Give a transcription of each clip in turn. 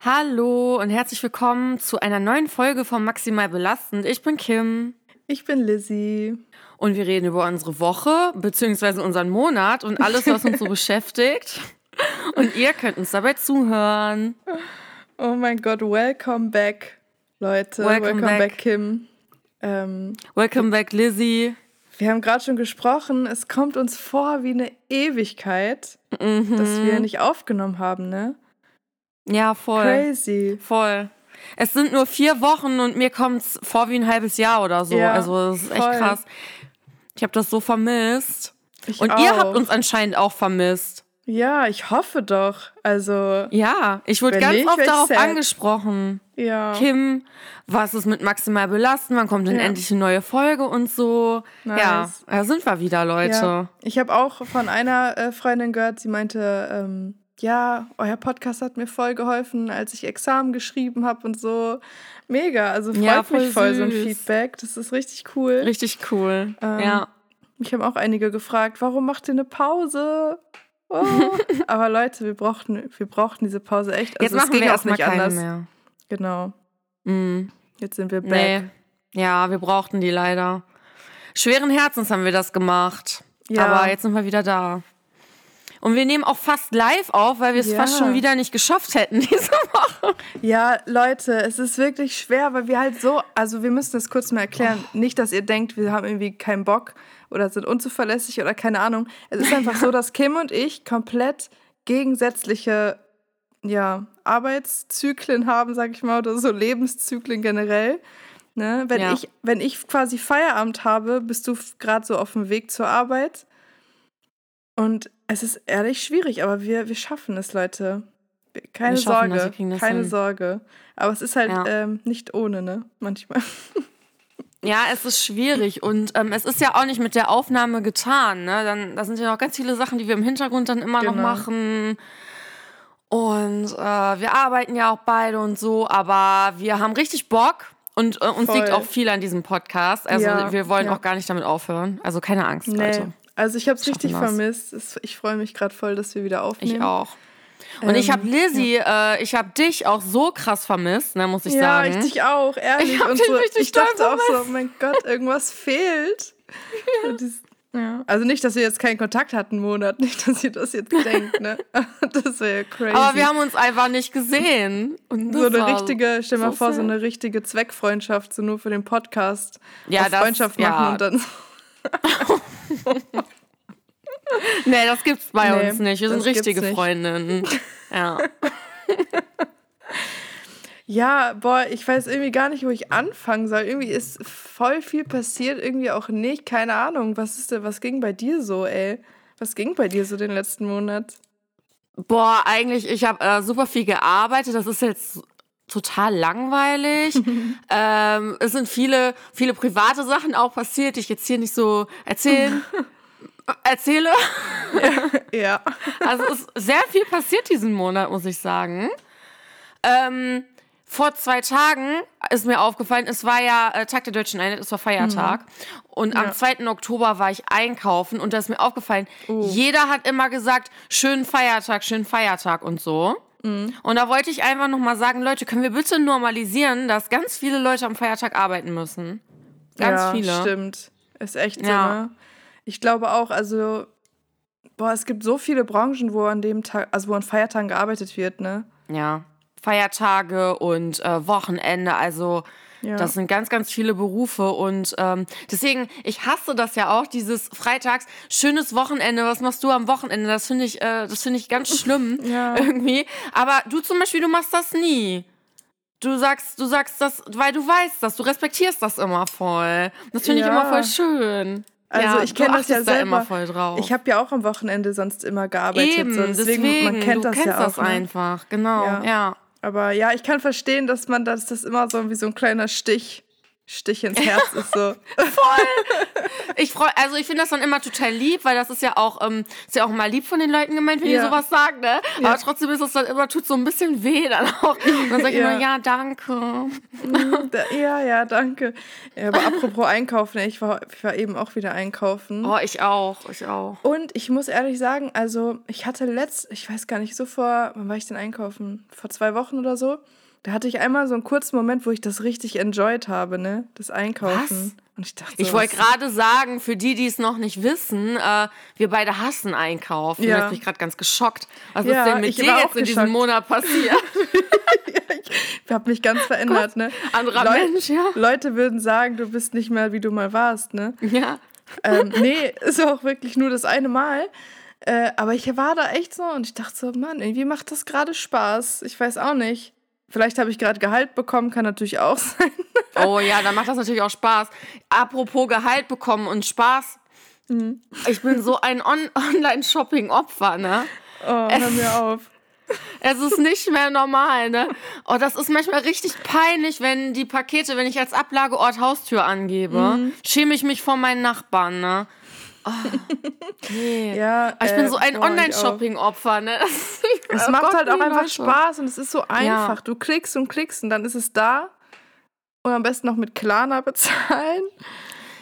Hallo und herzlich willkommen zu einer neuen Folge von Maximal Belastend. Ich bin Kim. Ich bin Lizzie. Und wir reden über unsere Woche bzw. unseren Monat und alles, was uns so beschäftigt. Und ihr könnt uns dabei zuhören. Oh mein Gott, welcome back, Leute. Welcome Welcome, back. back. Kim. Ähm, Welcome back, Lizzie. wir haben gerade schon gesprochen, es kommt uns vor wie eine Ewigkeit, Mhm. dass wir nicht aufgenommen haben, ne? Ja, voll. Crazy. Voll. Es sind nur vier Wochen und mir kommt's vor wie ein halbes Jahr oder so. Ja, also das ist echt voll. krass. Ich habe das so vermisst. Ich Und auch. ihr habt uns anscheinend auch vermisst. Ja, ich hoffe doch. Also, Ja, ich wurde ganz nicht, oft darauf sad. angesprochen. ja. Kim, was ist mit maximal belasten? Wann kommt denn Ja. endlich eine neue Folge und so? Nice. Ja, da sind wir wieder, Leute. Ja. Ich habe auch von einer äh, Freundin gehört, sie meinte, ähm, ja, euer Podcast hat mir voll geholfen, als ich Examen geschrieben habe und so. Mega, also freut Ja, voll mich voll so ein süß. Feedback. Das ist richtig cool. Richtig cool. Ähm, ja. Mich haben auch einige gefragt, warum macht ihr eine Pause? Oh. Aber Leute, wir brauchten, wir brauchten diese Pause echt. Jetzt Also es machen wir auch erstmal nicht anders. mehr. Genau. Mm, Jetzt sind wir back. nee. Ja, wir brauchten die leider. Schweren Herzens haben wir das gemacht. Ja. Aber jetzt sind wir wieder da. Und wir nehmen auch fast live auf, weil wir es Ja. fast schon wieder nicht geschafft hätten diese Woche. Ja, Leute, es ist wirklich schwer, weil wir halt so, also wir müssen es kurz mal erklären. Nicht, dass ihr denkt, wir haben irgendwie keinen Bock oder sind unzuverlässig oder keine Ahnung. Es ist einfach so, dass Kim und ich komplett gegensätzliche ja, Arbeitszyklen haben, sag ich mal, oder so Lebenszyklen generell. Ne? Wenn, Ja. ich, wenn ich quasi Feierabend habe, bist du gerade so auf dem Weg zur Arbeit. Und es ist ehrlich schwierig, aber wir, wir schaffen es, Leute. Keine schaffen Sorge, keine hin. Sorge. Aber es ist halt Ja. ähm, nicht ohne, ne? Manchmal. Ja, es ist schwierig und ähm, es ist ja auch nicht mit der Aufnahme getan. Ne? Dann, da sind ja noch ganz viele Sachen, die wir im Hintergrund dann immer noch Genau. machen. Und äh, wir arbeiten ja auch beide und so, aber wir haben richtig Bock und äh, uns Voll. liegt auch viel an diesem Podcast. Also Ja, wir wollen ja. auch gar nicht damit aufhören. Also keine Angst, Nee. Leute. Also ich habe es richtig das. vermisst. Ich freue mich gerade voll, dass wir wieder aufnehmen. Ich auch. Und ich habe Ähm, Lizzie, äh, ich habe dich auch so krass vermisst, ne, muss ich ja, sagen. ich dich auch, ehrlich. Ich und dich so, richtig ich dachte auch so, oh mein Gott, irgendwas fehlt. Ja. Also nicht, dass wir jetzt keinen Kontakt hatten einen Monat, nicht, dass ihr das jetzt denkt, ne? Das wäre crazy. aber wir haben uns einfach nicht gesehen. Und so eine richtige, stell mal so vor, so eine richtige Zweckfreundschaft, so nur für den Podcast. Ja, das- Freundschaft machen ja. und dann. Nee, das gibt's bei Nee, uns nicht. Wir sind richtige. Freundinnen. Ja. Ja, boah, ich weiß irgendwie gar nicht, wo ich anfangen soll. Irgendwie ist voll viel passiert, irgendwie auch nicht. Keine Ahnung. Was ist denn, was ging bei dir so, ey? Was ging bei dir so den letzten Monat? Boah, eigentlich, ich habe äh, super viel gearbeitet. Das ist jetzt total langweilig. ähm, es sind viele, viele private Sachen auch passiert, die ich jetzt hier nicht so erzählen, erzähle. Ja. Also es ist sehr viel passiert diesen Monat, muss ich sagen. Ähm, vor zwei Tagen ist mir aufgefallen, es war ja äh, Tag der Deutschen Einheit, es war Feiertag. Und am Ja. 2. Oktober war ich einkaufen und da ist mir aufgefallen, Oh. jeder hat immer gesagt, schönen Feiertag, schönen Feiertag und so. Und da wollte ich einfach nochmal sagen, Leute, können wir bitte normalisieren, dass ganz viele Leute am Feiertag arbeiten müssen? Ganz ja, viele. Stimmt. Ist echt so, Ja. ne? Ich glaube auch, also, boah, es gibt so viele Branchen, wo an dem Tag, also wo an Feiertagen gearbeitet wird, ne? Ja. Feiertage und äh, Wochenende, also Ja. das sind ganz, ganz viele Berufe und ähm, deswegen, ich hasse das ja auch, dieses Freitags, schönes Wochenende, was machst du am Wochenende? Das finde ich, äh, das finde ich ganz schlimm Ja. irgendwie. Aber du zum Beispiel, du machst das nie. Du sagst, du sagst das, weil du weißt das, du respektierst das immer voll. Das finde ich Ja. immer voll schön. Also ja, ich kenne das ja achtest da selber. immer voll drauf. Ich habe ja auch am Wochenende sonst immer gearbeitet. Eben, so. deswegen, deswegen, man kennt du das kennst ja auch. das ne? einfach, genau, Ja. ja. Aber ja, ich kann verstehen, dass man das, das immer so wie so ein kleiner Stich Stich ins Herz ist so. Voll. Ich freue, also ich finde das dann immer total lieb, weil das ist ja auch, ähm, ist ja auch mal lieb von den Leuten gemeint, wenn ja. die sowas sagen, ne? Ja. Aber trotzdem ist es dann immer, tut so ein bisschen weh dann auch. Und dann sage ich ja. immer, ja, danke. Ja, ja, danke. Ja, aber apropos einkaufen, ich war, ich war eben auch wieder einkaufen. Oh, ich auch, ich auch. Und ich muss ehrlich sagen, also ich hatte letzt, ich weiß gar nicht, so vor, wann war ich denn einkaufen? Vor zwei Wochen oder so da hatte ich einmal so einen kurzen Moment, wo ich das richtig enjoyed habe, ne? Das Einkaufen. Was? Und ich dachte, so, ich wollte gerade sagen, für die, die es noch nicht wissen, äh, wir beide hassen Einkaufen. Ja. Da bin ich gerade ganz geschockt. Was ja, ist denn mit dir jetzt in diesem Monat passiert? ich habe mich ganz verändert, Gott, ne? Anderer Leu Mensch, ja. Leute würden sagen, du bist nicht mehr, wie du mal warst, ne? Ja. Ähm, nee, ist auch wirklich nur das eine Mal. Äh, aber ich war da echt so und ich dachte so, Mann, irgendwie macht das gerade Spaß. Ich weiß auch nicht. Vielleicht habe ich gerade Gehalt bekommen, kann natürlich auch sein. oh ja, dann macht das natürlich auch Spaß. Apropos Gehalt bekommen und Spaß. Mhm. Ich bin so ein On Online-Shopping-Opfer, ne? Oh, hör mir auf. Es ist nicht mehr normal, ne? Oh, das ist manchmal richtig peinlich, wenn die Pakete, wenn ich als Ablageort Haustür angebe, mhm. schäme ich mich vor meinen Nachbarn, ne? Oh, nee. ja, ich bin so ein Online-Shopping-Opfer, ne? es macht Gott, halt auch einfach Spaß und es ist so einfach. Ja. Du klickst und klickst und dann ist es da. Und am besten noch mit Klarna bezahlen.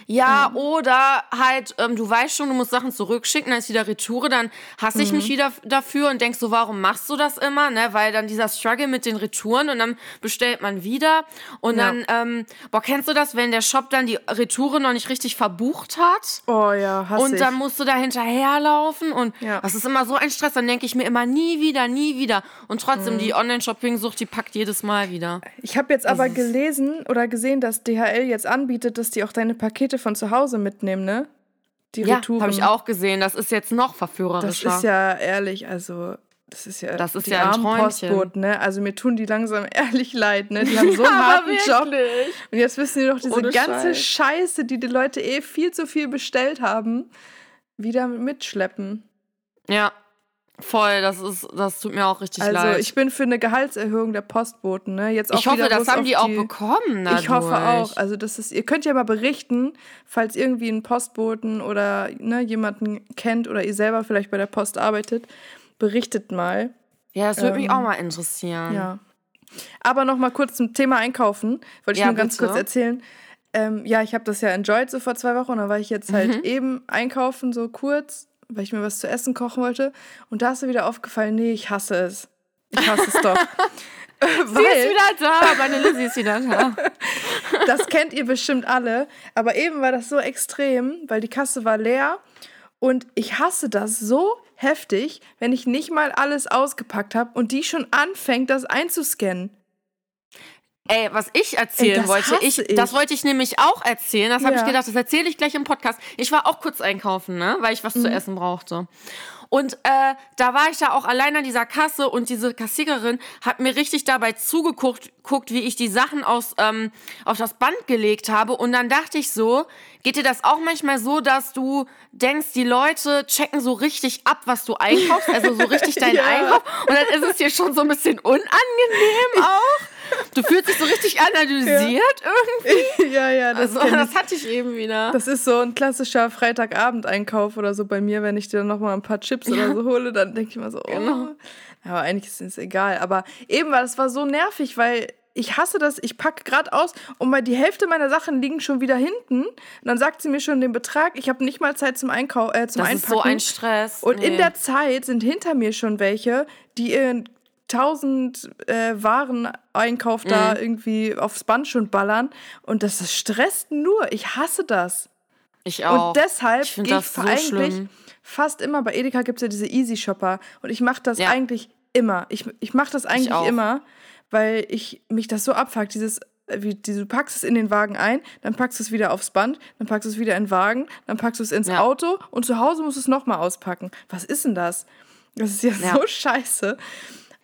Ja, mhm. oder halt, ähm, du weißt schon, du musst Sachen zurückschicken, dann ist wieder Retoure, dann hasse ich mhm. mich wieder dafür und denkst so, warum machst du das immer? Ne? Weil dann dieser Struggle mit den Retouren und dann bestellt man wieder und ja. dann, ähm, boah, kennst du das, wenn der Shop dann die Retoure noch nicht richtig verbucht hat? Oh ja, hasse Und dann musst du da hinterherlaufen und ja. das ist immer so ein Stress, dann denke ich mir immer nie wieder, nie wieder. Und trotzdem, mhm. die Online-Shopping-Sucht, die packt jedes Mal wieder. Ich habe jetzt aber gelesen oder gesehen, dass DHL jetzt anbietet, dass die auch deine Pakete Pakete von zu Hause mitnehmen, ne? Die ja, habe ich auch gesehen. Das ist jetzt noch verführerischer. Das ist ja ehrlich, also das ist ja das ist die ja ein Postboten, ne? Also mir tun die langsam ehrlich leid, ne? Die haben so einen harten Job. Und jetzt wissen die doch diese Ohne ganze Scheiß. Scheiße, die die Leute eh viel zu viel bestellt haben, wieder mitschleppen. Ja, Voll, das ist, das tut mir auch richtig also, leid. Also ich bin für eine Gehaltserhöhung der Postboten, ne? Jetzt auch ich hoffe, das haben die auch bekommen. Dadurch. Ich hoffe auch. Also das ist, ihr könnt ja mal berichten, falls irgendwie einen Postboten oder ne, jemanden kennt oder ihr selber vielleicht bei der Post arbeitet, berichtet mal. Ja, das würde ähm, mich auch mal interessieren. Ja. Aber noch mal kurz zum Thema Einkaufen, wollte ich ja, nur ganz bitte. kurz erzählen. Ähm, ja, ich habe das ja enjoyed so vor zwei Wochen. Dann war ich jetzt halt mhm. eben einkaufen, so kurz weil ich mir was zu essen kochen wollte. Und da ist mir wieder aufgefallen, nee, ich hasse es. Ich hasse es doch. Sie ist wieder da, meine Lizzie ist wieder da. das kennt ihr bestimmt alle. Aber eben war das so extrem, weil die Kasse war leer. Und ich hasse das so heftig, wenn ich nicht mal alles ausgepackt habe und die schon anfängt, das einzuscannen. Ey, was ich erzählen Ey, wollte, ich, ich, das wollte ich nämlich auch erzählen. Das habe ja. ich gedacht, das erzähle ich gleich im Podcast. Ich war auch kurz einkaufen, ne, weil ich was mhm. zu essen brauchte. Und äh, da war ich da auch allein an dieser Kasse und diese Kassiererin hat mir richtig dabei zugeguckt, guckt, wie ich die Sachen aus, ähm, auf das Band gelegt habe. Und dann dachte ich so, geht dir das auch manchmal so, dass du denkst, die Leute checken so richtig ab, was du einkaufst, also so richtig deinen ja. Einkauf. Und dann ist es dir schon so ein bisschen unangenehm auch. Du fühlst dich so richtig analysiert ja. irgendwie. Ja, ja, das, also, das hatte ich eben wieder. Das ist so ein klassischer Freitagabend-Einkauf oder so bei mir, wenn ich dir noch mal ein paar Chips ja. oder so hole, dann denke ich mir so, oh. Genau. Aber eigentlich ist es egal. Aber eben, weil es war so nervig, weil ich hasse das, ich packe gerade aus und mal die Hälfte meiner Sachen liegen schon wieder hinten. Und dann sagt sie mir schon den Betrag. Ich habe nicht mal Zeit zum, Einkau äh, zum das Einpacken. Das ist so ein Stress. Und nee. in der Zeit sind hinter mir schon welche, die ihren tausend äh, Waren-Einkauf mhm. da irgendwie aufs Band schon ballern. Und das, das stresst nur. Ich hasse das. Ich auch. Und deshalb ich gehe ich so eigentlich schlimm. fast immer, bei Edeka gibt es ja diese Easy Shopper. Und ich mache das ja. eigentlich immer. Ich, ich mache das eigentlich immer, weil ich mich das so abfuckt. Dieses äh, wie, du packst es in den Wagen ein, dann packst du es wieder aufs Band, dann packst du es wieder in den Wagen, dann packst du es ins ja. Auto und zu Hause musst du es nochmal auspacken. Was ist denn das? Das ist ja, ja. so scheiße.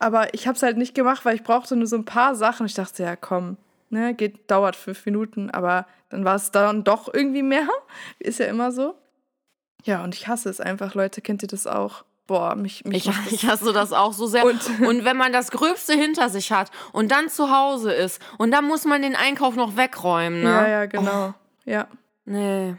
Aber ich habe es halt nicht gemacht, weil ich brauchte nur so ein paar Sachen. Ich dachte, ja, komm, ne, geht, dauert fünf Minuten, aber dann war es dann doch irgendwie mehr. Ist ja immer so. Ja, und ich hasse es einfach, Leute. Kennt ihr das auch? boah, mich, mich ich, ich hasse das auch so sehr. Und, und, wenn man das Gröbste hinter sich hat und dann zu Hause ist und dann muss man den Einkauf noch wegräumen, ne? Ja, ja, genau. Oh. Ja. Nee.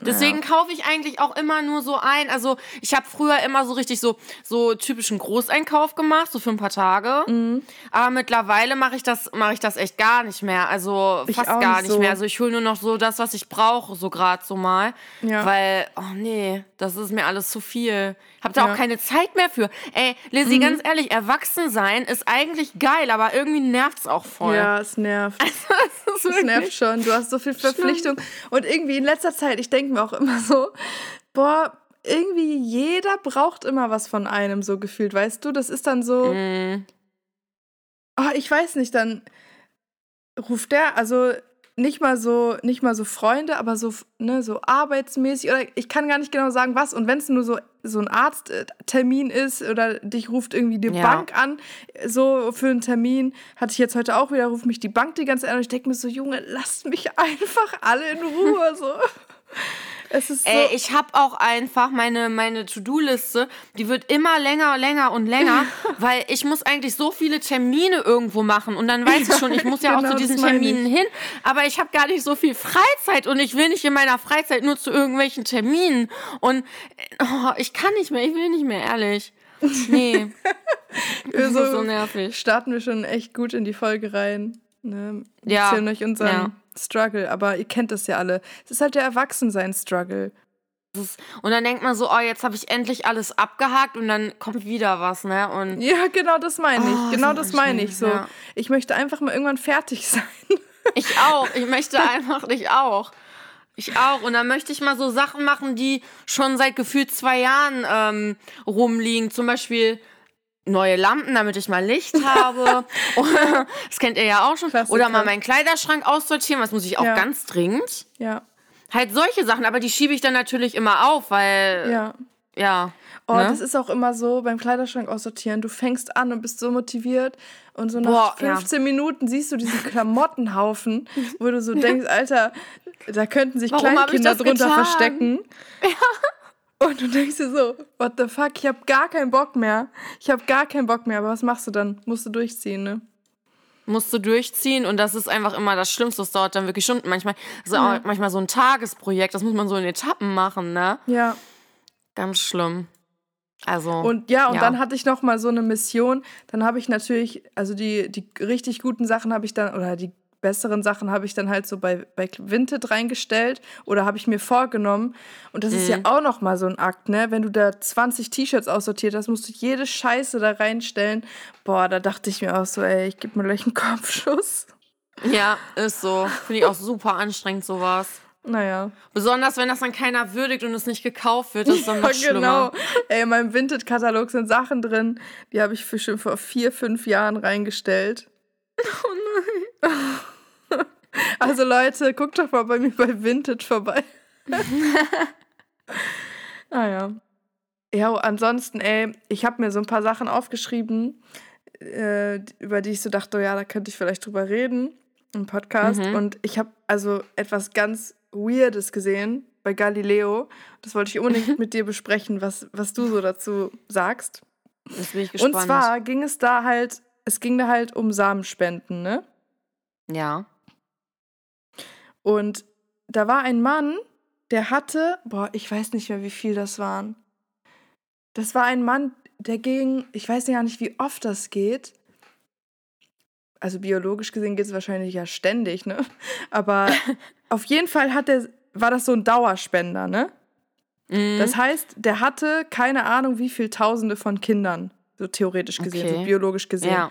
Deswegen ja. kaufe ich eigentlich auch immer nur so ein. Also ich habe früher immer so richtig so, so typischen Großeinkauf gemacht, so für ein paar Tage. Mhm. Aber mittlerweile mache ich das, mache ich das echt gar nicht mehr. Also ich fast gar nicht so. mehr. Also ich hole nur noch so das, was ich brauche, so gerade so mal. Ja. Weil, oh nee, das ist mir alles zu viel. Hab da ja. auch keine Zeit mehr für. Ey, Lizzie, mhm. ganz ehrlich, erwachsen sein ist eigentlich geil, aber irgendwie nervt es auch voll. Ja, es nervt. Also, es nervt schon. Du hast so viel Verpflichtung. Schlimm. Und irgendwie in letzter Zeit, ich denke mir auch immer so, boah, irgendwie jeder braucht immer was von einem, so gefühlt, weißt du? Das ist dann so. Mm. Oh, ich weiß nicht, dann ruft der, also nicht mal so, nicht mal so Freunde, aber so, ne, so arbeitsmäßig oder ich kann gar nicht genau sagen, was. Und wenn es nur so, so ein Arzttermin ist oder dich ruft irgendwie die ja. Bank an, so für einen Termin, hatte ich jetzt heute auch wieder, ruft mich die Bank die ganze Zeit an und ich denke mir so, Junge, lasst mich einfach alle in Ruhe, so. Es ist so Ey, ich habe auch einfach meine, meine To-Do-Liste, die wird immer länger, länger und länger, weil ich muss eigentlich so viele Termine irgendwo machen und dann weiß ich schon, ich muss ja genau, auch zu diesen Terminen hin, aber ich habe gar nicht so viel Freizeit und ich will nicht in meiner Freizeit nur zu irgendwelchen Terminen und oh, ich kann nicht mehr, ich will nicht mehr, ehrlich. Nee. das so, ist so nervig. Starten wir schon echt gut in die Folge rein. Ne? Ja. Erzählen euch unseren ja. Struggle, aber ihr kennt das ja alle. Es ist halt der Erwachsensein-Struggle. Und dann denkt man so, oh, jetzt habe ich endlich alles abgehakt und dann kommt wieder was, ne? Und ja, genau das meine ich. Oh, genau das meine ich. So, ja. ich möchte einfach mal irgendwann fertig sein. Ich auch. Ich möchte einfach, ich auch. Ich auch. Und dann möchte ich mal so Sachen machen, die schon seit gefühlt zwei Jahren ähm, rumliegen. Zum Beispiel neue Lampen, damit ich mal Licht habe. das kennt ihr ja auch schon. Klassiker. Oder mal meinen Kleiderschrank aussortieren, was muss ich auch ja. ganz dringend. Ja. Halt solche Sachen, aber die schiebe ich dann natürlich immer auf, weil. Ja. Ja. Oh, ne? das ist auch immer so beim Kleiderschrank aussortieren. Du fängst an und bist so motiviert und so nach Boah, 15 ja. Minuten siehst du diesen Klamottenhaufen, wo du so denkst, Alter, da könnten sich Warum Kleinkinder drunter getan? verstecken. Ja. Und du denkst dir so, what the fuck, ich habe gar keinen Bock mehr. Ich habe gar keinen Bock mehr. Aber was machst du dann? Musst du durchziehen, ne? Musst du durchziehen und das ist einfach immer das Schlimmste. Das dauert dann wirklich Stunden. Manchmal, also ja. manchmal so ein Tagesprojekt, das muss man so in Etappen machen, ne? Ja. Ganz schlimm. Also. Und ja, und ja. dann hatte ich noch mal so eine Mission. Dann habe ich natürlich, also die, die richtig guten Sachen habe ich dann, oder die besseren Sachen habe ich dann halt so bei, bei Vinted reingestellt oder habe ich mir vorgenommen. Und das mhm. ist ja mhm. auch noch mal so ein Akt, ne? Wenn du da 20 T-Shirts aussortiert hast, musst du jede Scheiße da reinstellen. Boah, da dachte ich mir auch so, ey, ich gebe mir gleich einen Kopfschuss. Ja, ist so. Finde ich auch super anstrengend, sowas. Naja. Besonders, wenn das dann keiner würdigt und es nicht gekauft wird, ist dann noch ja, genau. Ey, in meinem Vinted-Katalog sind Sachen drin, die habe ich für schon vor vier, fünf Jahren reingestellt. Oh nein. Also Leute, guckt doch mal bei mir bei Vintage vorbei. Ah, ja, ansonsten, ey, ich habe mir so ein paar Sachen aufgeschrieben, äh, über die ich so dachte, oh ja, da könnte ich vielleicht drüber reden im Podcast. Mhm. Und ich habe also etwas ganz Weirdes gesehen bei Galileo. Das wollte ich unbedingt mit dir besprechen, was, was du so dazu sagst. Das bin ich gespannt. Und zwar ging es da halt, es ging da halt um Samenspenden, ne? Ja. Und da war ein Mann, der hatte, boah, ich weiß nicht mehr, wie viel das waren. Das war ein Mann, der ging, ich weiß gar nicht, wie oft das geht. Also biologisch gesehen geht es wahrscheinlich ja ständig, ne? Aber auf jeden Fall hat der, war das so ein Dauerspender, ne? Mhm. Das heißt, der hatte keine Ahnung, wie viel Tausende von Kindern, so theoretisch gesehen, okay. so biologisch gesehen. Ja.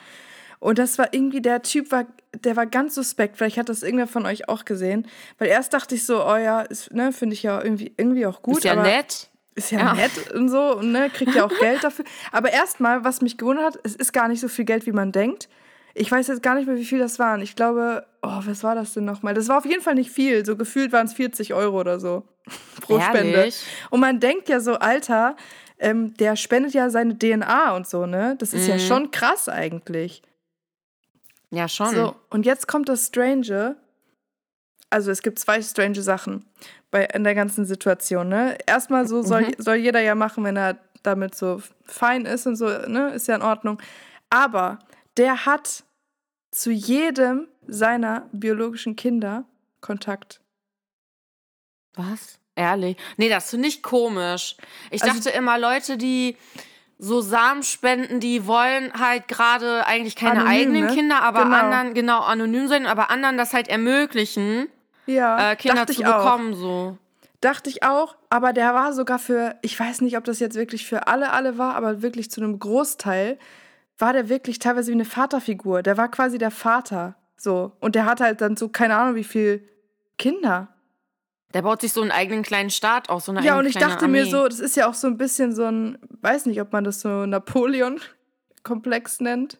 Und das war irgendwie, der Typ war, der war ganz suspekt. Vielleicht hat das irgendwer von euch auch gesehen. Weil erst dachte ich so, oh ja, ne, finde ich ja irgendwie, irgendwie auch gut. Ist ja nett. Ist ja, ja, nett und so, und ne, kriegt ja auch Geld dafür. Aber erstmal, was mich gewundert hat, es ist gar nicht so viel Geld, wie man denkt. Ich weiß jetzt gar nicht mehr, wie viel das waren. Ich glaube, oh, was war das denn nochmal? Das war auf jeden Fall nicht viel. So gefühlt waren es 40 Euro oder so pro Ehrlich? Spende. Und man denkt ja so, Alter, ähm, der spendet ja seine DNA und so, ne? Das ist mhm. ja schon krass eigentlich. Ja, schon. So, und jetzt kommt das Strange. Also es gibt zwei strange Sachen bei in der ganzen Situation. Ne? Erstmal so soll, mhm. soll jeder ja machen, wenn er damit so fein ist und so, ne, ist ja in Ordnung. Aber der hat zu jedem seiner biologischen Kinder Kontakt. Was? Ehrlich? Nee, das finde ich komisch. Ich Also- dachte immer, Leute, die so Samen spenden, die wollen halt gerade eigentlich keine Anonym, eigenen ne? Kinder, aber Genau. anderen, genau, anonym sein, aber anderen das halt ermöglichen, Ja, äh, Kinder zu ich auch. bekommen, so. Dachte ich auch, aber der war sogar für, ich weiß nicht, ob das jetzt wirklich für alle, alle war, aber wirklich zu einem Großteil war der wirklich teilweise wie eine Vaterfigur. Der war quasi der Vater, so. Und der hat halt dann so, keine Ahnung, wie viel Kinder. Der baut sich so einen eigenen kleinen Staat auf, so eine Ja, und ich kleine dachte mir Armee. so, das ist ja auch so ein bisschen so ein, weiß nicht, ob man das so Napoleon-Komplex nennt.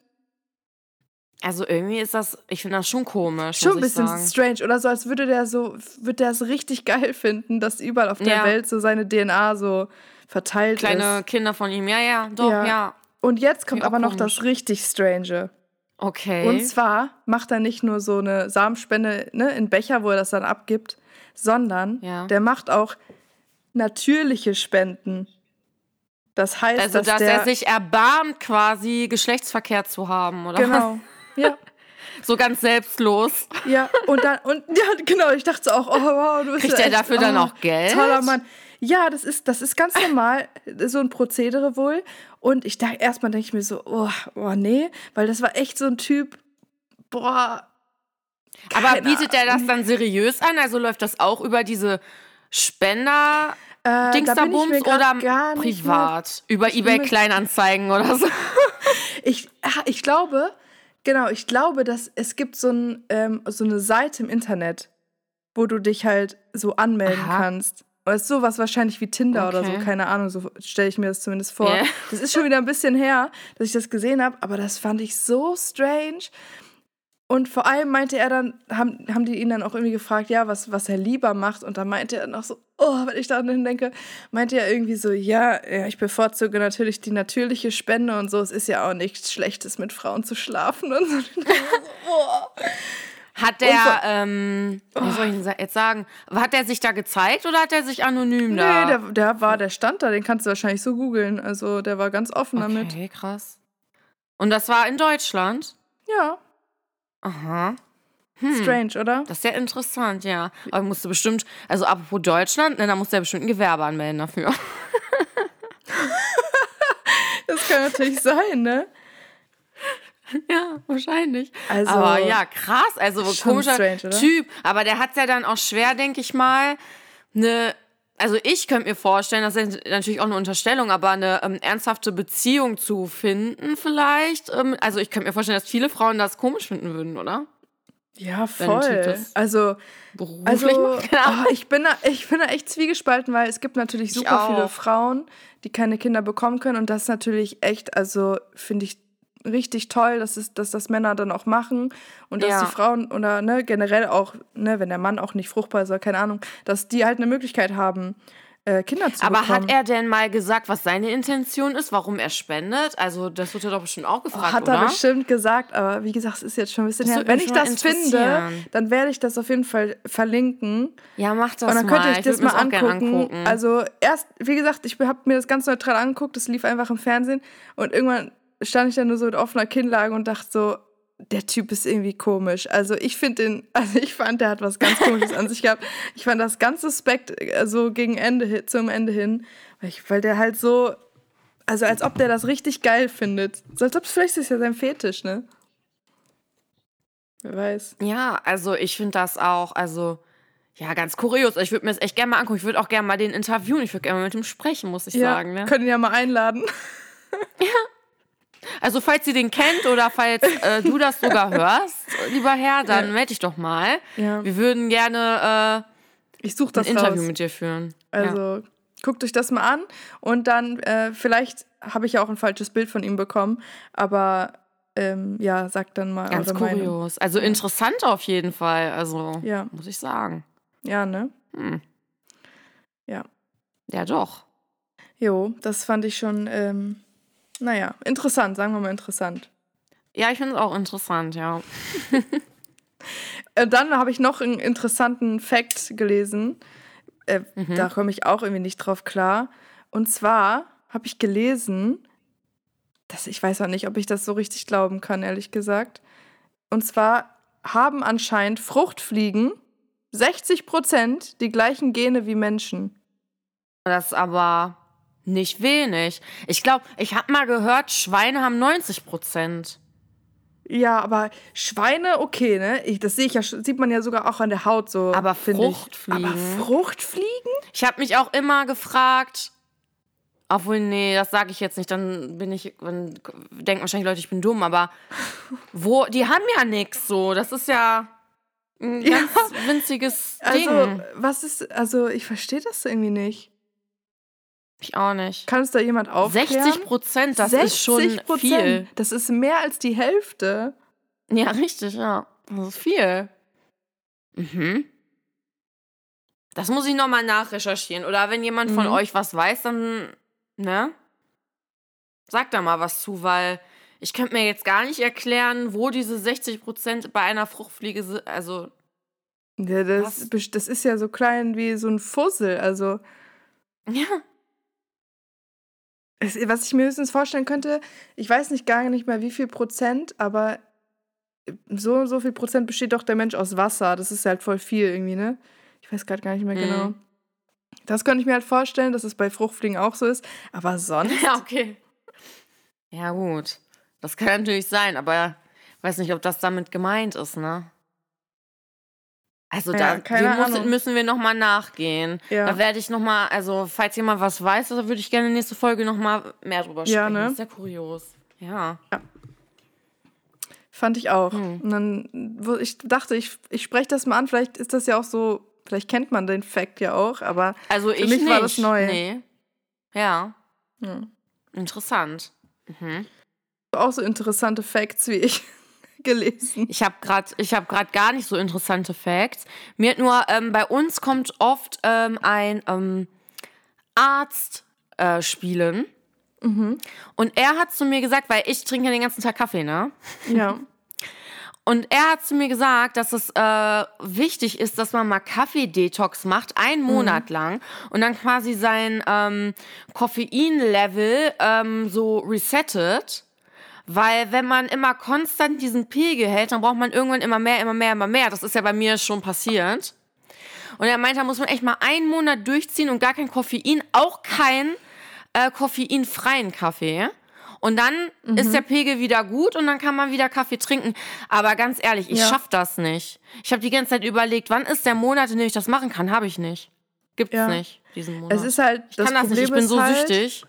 Also irgendwie ist das, ich finde das schon komisch, Schon ein bisschen sagen. strange. Oder so, als würde der so, würde der es richtig geil finden, dass überall auf der Ja. Welt so seine DNA so verteilt Kleine ist. Kinder von ihm, ja, ja, doch, Ja. ja. Und jetzt kommt aber noch komisch. das richtig Strange. Okay. Und zwar macht er nicht nur so eine Samenspende ne, in Becher, wo er das dann abgibt, sondern Ja. der macht auch natürliche Spenden. Das heißt, also, dass, dass der, er sich erbarmt, quasi Geschlechtsverkehr zu haben, oder? genau, ja, So ganz selbstlos. ja und dann und ja genau, ich dachte so auch, oh wow, du bist Kriegt ja er dafür dann oh, auch Geld? Toller Mann. Ja, das ist das ist ganz normal, so ein Prozedere wohl. Und ich dachte erstmal denke ich mir so, oh, oh nee, weil das war echt so ein Typ, boah, Aber Keine bietet er das dann seriös an? Also läuft das auch über diese Spender? Äh, Dingsterbums oder privat? Über bin eBay Kleinanzeigen oder so? Ich, ah, ich glaube, genau, ich glaube, dass es gibt so, ein, ähm, so eine Seite im Internet, wo du dich halt so anmelden Aha. kannst. Es ist sowas wahrscheinlich wie Tinder oder so, Okay. keine Ahnung, so stelle ich mir das zumindest vor. Ja. Das ist schon wieder ein bisschen her, dass ich das gesehen habe, aber das fand ich so strange. Und vor allem meinte er dann, haben, haben die ihn dann auch irgendwie gefragt, ja, was, was er lieber macht. Und dann meinte er auch so, oh, wenn ich daran denke, meinte er irgendwie so, ja, ja, ich bevorzuge natürlich die natürliche Spende und so. Es ist ja auch nichts Schlechtes, mit Frauen zu schlafen und so. Hat der, ähm, was soll ich jetzt sagen, hat der sich da gezeigt oder hat er sich anonym da? Nee, der, der war, der stand da, den kannst du wahrscheinlich so googeln. Also der war ganz offen damit. Okay, krass. Und das war in Deutschland? Ja, Aha. strange, oder? Das ist ja interessant, ja. Aber musst du bestimmt, also apropos Deutschland, ne, da musst du ja bestimmt ein Gewerbe anmelden dafür. Das kann natürlich sein, ne? Ja, wahrscheinlich. Also, aber ja, krass. Also komischer strange? Typ. Aber der hat ja dann auch schwer, denke ich mal, eine. Also ich könnte mir vorstellen, das ist natürlich auch eine Unterstellung, aber eine ähm, ernsthafte Beziehung zu finden vielleicht. Ähm, also ich könnte mir vorstellen, dass viele Frauen das komisch finden würden, oder? Ja, voll. Also, also oh, ich, bin da, ich bin da echt zwiegespalten, weil es gibt natürlich super viele. Frauen, die keine Kinder bekommen können. Und das ist natürlich echt, also finde ich richtig toll, dass, es, dass das Männer dann auch machen und dass Ja. die Frauen oder ne, generell auch, ne, wenn der Mann auch nicht fruchtbar ist oder keine Ahnung, dass die halt eine Möglichkeit haben, äh, Kinder zu Aber bekommen. hat er denn mal gesagt, was seine Intention ist, warum er spendet? Also das wird er doch bestimmt auch gefragt, Hat oder? er bestimmt gesagt, aber wie gesagt, es ist jetzt schon ein bisschen her. Wenn ich mal das finde, dann werde ich das auf jeden Fall verlinken. ja, mach das Und dann mal. könnte ich das mal angucken. angucken. Also erst, wie gesagt, ich habe mir das ganz neutral angeguckt, das lief einfach im Fernsehen und irgendwann stand ich dann nur so mit offener Kinnlage und dachte so, der Typ ist irgendwie komisch. Also ich finde den, also ich fand, der hat was ganz komisches an sich gehabt. Ich fand das ganz suspekt, also gegen Ende, zum Ende hin, weil, ich, weil der halt so, also als ob der das richtig geil findet. So als ob vielleicht ist es ja sein Fetisch, ne? Wer weiß. Ja, also ich finde das auch, also ja, ganz kurios. Ich würde mir das echt gerne mal angucken. Ich würde auch gerne mal den interviewen. Ich würde gerne mal mit ihm sprechen, muss ich Ja, sagen. Ne? können ihn ja mal einladen. Also falls ihr den kennt oder falls äh, du das sogar hörst, lieber Herr, dann melde dich doch mal. Ja. Wir würden gerne Ich suche äh, das ein Interview raus. mit dir führen. ja. Also guckt euch das mal an und dann äh, vielleicht habe ich ja auch ein falsches Bild von ihm bekommen, aber ähm, ja, sagt dann mal Ganz eure Meinung. kurios. Also interessant auf jeden Fall. Also Ja. muss ich sagen. Ja, ne? Hm. Ja. Ja, doch. Jo, das fand ich schon, ähm, naja, interessant, sagen wir mal interessant. Ja, ich finde es auch interessant, ja. Äh, dann habe ich noch einen interessanten Fact gelesen. Äh, Mhm. Da komme ich auch irgendwie nicht drauf klar. Und zwar habe ich gelesen, dass ich weiß auch nicht, ob ich das so richtig glauben kann, ehrlich gesagt. Und zwar haben anscheinend Fruchtfliegen 60 Prozent die gleichen Gene wie Menschen. Das ist aber nicht wenig. Ich glaube, ich habe mal gehört, Schweine haben 90 Prozent. Ja, aber Schweine, okay, ne? Ich, das sehe ich ja, sieht man ja sogar auch an der Haut so. Aber finde ich. Fruchtfliegen. Aber Fruchtfliegen? Ich habe mich auch immer gefragt, obwohl, nee, das sage ich jetzt nicht, dann bin ich, dann denken wahrscheinlich Leute, ich bin dumm, aber wo, die haben ja nichts so. Das ist ja ein Ja. ganz winziges Ding. Also, was ist, also ich verstehe das irgendwie nicht. Ich auch nicht. Kann es da jemand aufklären? 60 Prozent, das ist schon 60%. viel. Das ist mehr als die Hälfte. Ja, richtig, ja. Das ist viel. Mhm. Das muss ich nochmal nachrecherchieren. Oder wenn jemand von Mhm. euch was weiß, dann, ne? Sagt da mal was zu, weil ich könnte mir jetzt gar nicht erklären, wo diese 60% bei einer Fruchtfliege sind. Also, Ja, das, Was? das ist ja so klein wie so ein Fussel. Also, ja. Was ich mir höchstens vorstellen könnte, ich weiß nicht gar nicht mehr wie viel Prozent, aber so und so viel Prozent besteht doch der Mensch aus Wasser. Das ist halt voll viel irgendwie, ne? Ich weiß gerade gar nicht mehr Mhm. genau. Das könnte ich mir halt vorstellen, dass es bei Fruchtfliegen auch so ist. Aber sonst. Ja, okay. Ja, gut. Das kann natürlich sein, aber ich weiß nicht, ob das damit gemeint ist, ne? Also Ja, da muss, müssen wir nochmal nachgehen. Ja. Da werde ich nochmal, also falls jemand was weiß, da würde ich gerne nächste Folge nochmal mehr drüber sprechen. Ja, ne? Das ist sehr kurios. Ja. Fand ich auch. Hm. Und dann, wo ich dachte, ich, ich spreche das mal an, vielleicht ist das ja auch so, vielleicht kennt man den Fact ja auch, aber Also Für ich mich nicht. war das neu. Nee. Ja. Hm. Interessant. Mhm. auch so interessante Facts wie ich gelesen. Ich habe gerade ich gerade gar nicht so interessante Facts. Mir hat nur ähm, bei uns kommt oft ähm, ein ähm, Arzt äh, spielen. Und er hat zu mir gesagt, weil ich trinke ja den ganzen Tag Kaffee, ne? Ja. Und er hat zu mir gesagt, dass es äh, wichtig ist, dass man mal Kaffee-Detox macht, einen Monat lang und dann quasi sein ähm, Koffeinlevel ähm, so resettet. Weil wenn man immer konstant diesen Pegel hält, dann braucht man irgendwann immer mehr, immer mehr, immer mehr. Das ist ja bei mir schon passiert. Und er meint, da muss man echt mal einen Monat durchziehen und gar kein Koffein, auch kein äh, koffeinfreien Kaffee. Und dann ist der Pegel wieder gut und dann kann man wieder Kaffee trinken. Aber ganz ehrlich, ich Ja. schaff das nicht. Ich habe die ganze Zeit überlegt, wann ist der Monat, in dem ich das machen kann? Habe ich nicht. Gibt's Ja. nicht, diesen Monat. Es ist halt, ich das kann das Problem nicht, ich bin so halt, süchtig.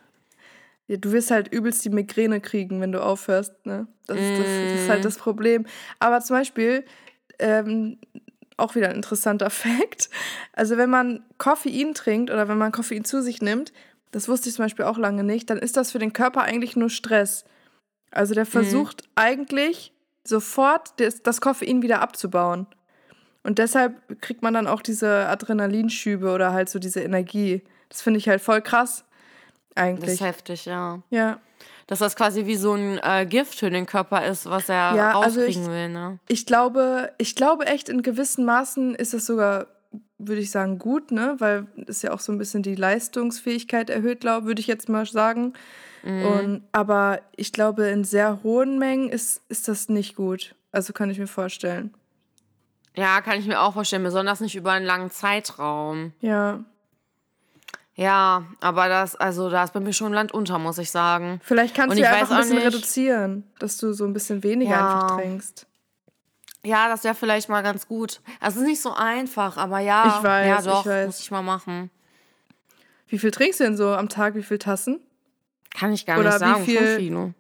Ja, du wirst halt übelst die Migräne kriegen, wenn du aufhörst. Ne? Das, das, das ist halt das Problem. Aber zum Beispiel, ähm, auch wieder ein interessanter Fakt. Also wenn man Koffein trinkt oder wenn man Koffein zu sich nimmt, das wusste ich zum Beispiel auch lange nicht, dann ist das für den Körper eigentlich nur Stress. Also der versucht eigentlich sofort das, das Koffein wieder abzubauen. Und deshalb kriegt man dann auch diese Adrenalinschübe oder halt so diese Energie. Das finde ich halt voll krass. Das Eigentlich. ist heftig, ja. ja. Dass das quasi wie so ein äh, Gift für den Körper ist, was er Ja, also rauskriegen ich- will, ne? Ich glaube, ich glaube echt, in gewissen Maßen ist es sogar, würde ich sagen, gut, ne? Weil es ja auch so ein bisschen die Leistungsfähigkeit erhöht, glaube würde ich jetzt mal sagen. Mhm. Und, aber ich glaube, in sehr hohen Mengen ist, ist das nicht gut. Also kann ich mir vorstellen. Ja, kann ich mir auch vorstellen, besonders nicht über einen langen Zeitraum. Ja. Ja, aber das, also da ist bei mir schon Land unter, muss ich sagen. Vielleicht kannst Und du ich ja einfach ein bisschen nicht- reduzieren, dass du so ein bisschen weniger Ja. einfach trinkst. Ja, das wäre vielleicht mal ganz gut. Es ist nicht so einfach, aber ja. Ich weiß, ja, ich doch, weiß. muss ich mal machen. Wie viel trinkst du denn so am Tag? Wie viel Tassen? Kann ich gar Oder nicht wie sagen. viel- Fünf Kilo.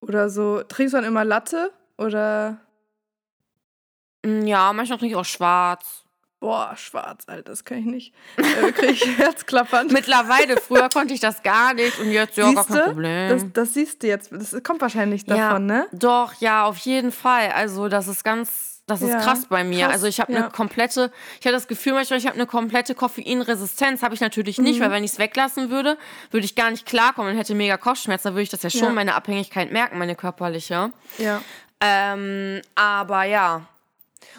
Oder so, trinkst du dann immer Latte? Oder, Mm, Ja, manchmal trinke ich auch schwarz. Boah, schwarz, Alter, das kann ich nicht. Äh, krieg ich Herzklappern. Mittlerweile, früher konnte ich das gar nicht und jetzt ja gar kein Siehste? Problem. Das, das siehst du jetzt. Das kommt wahrscheinlich davon, ja, ne? Doch, ja, auf jeden Fall. Also, das ist ganz, das ist Ja, krass bei mir. krass, also, ich habe ja. eine komplette, ich habe das Gefühl manchmal, ich habe eine komplette Koffeinresistenz. Habe ich natürlich nicht, Mhm. weil wenn ich es weglassen würde, würde ich gar nicht klarkommen und hätte mega Kopfschmerzen. Dann würde ich das ja schon, meine Abhängigkeit merken, meine körperliche. Ja. Ähm, aber ja,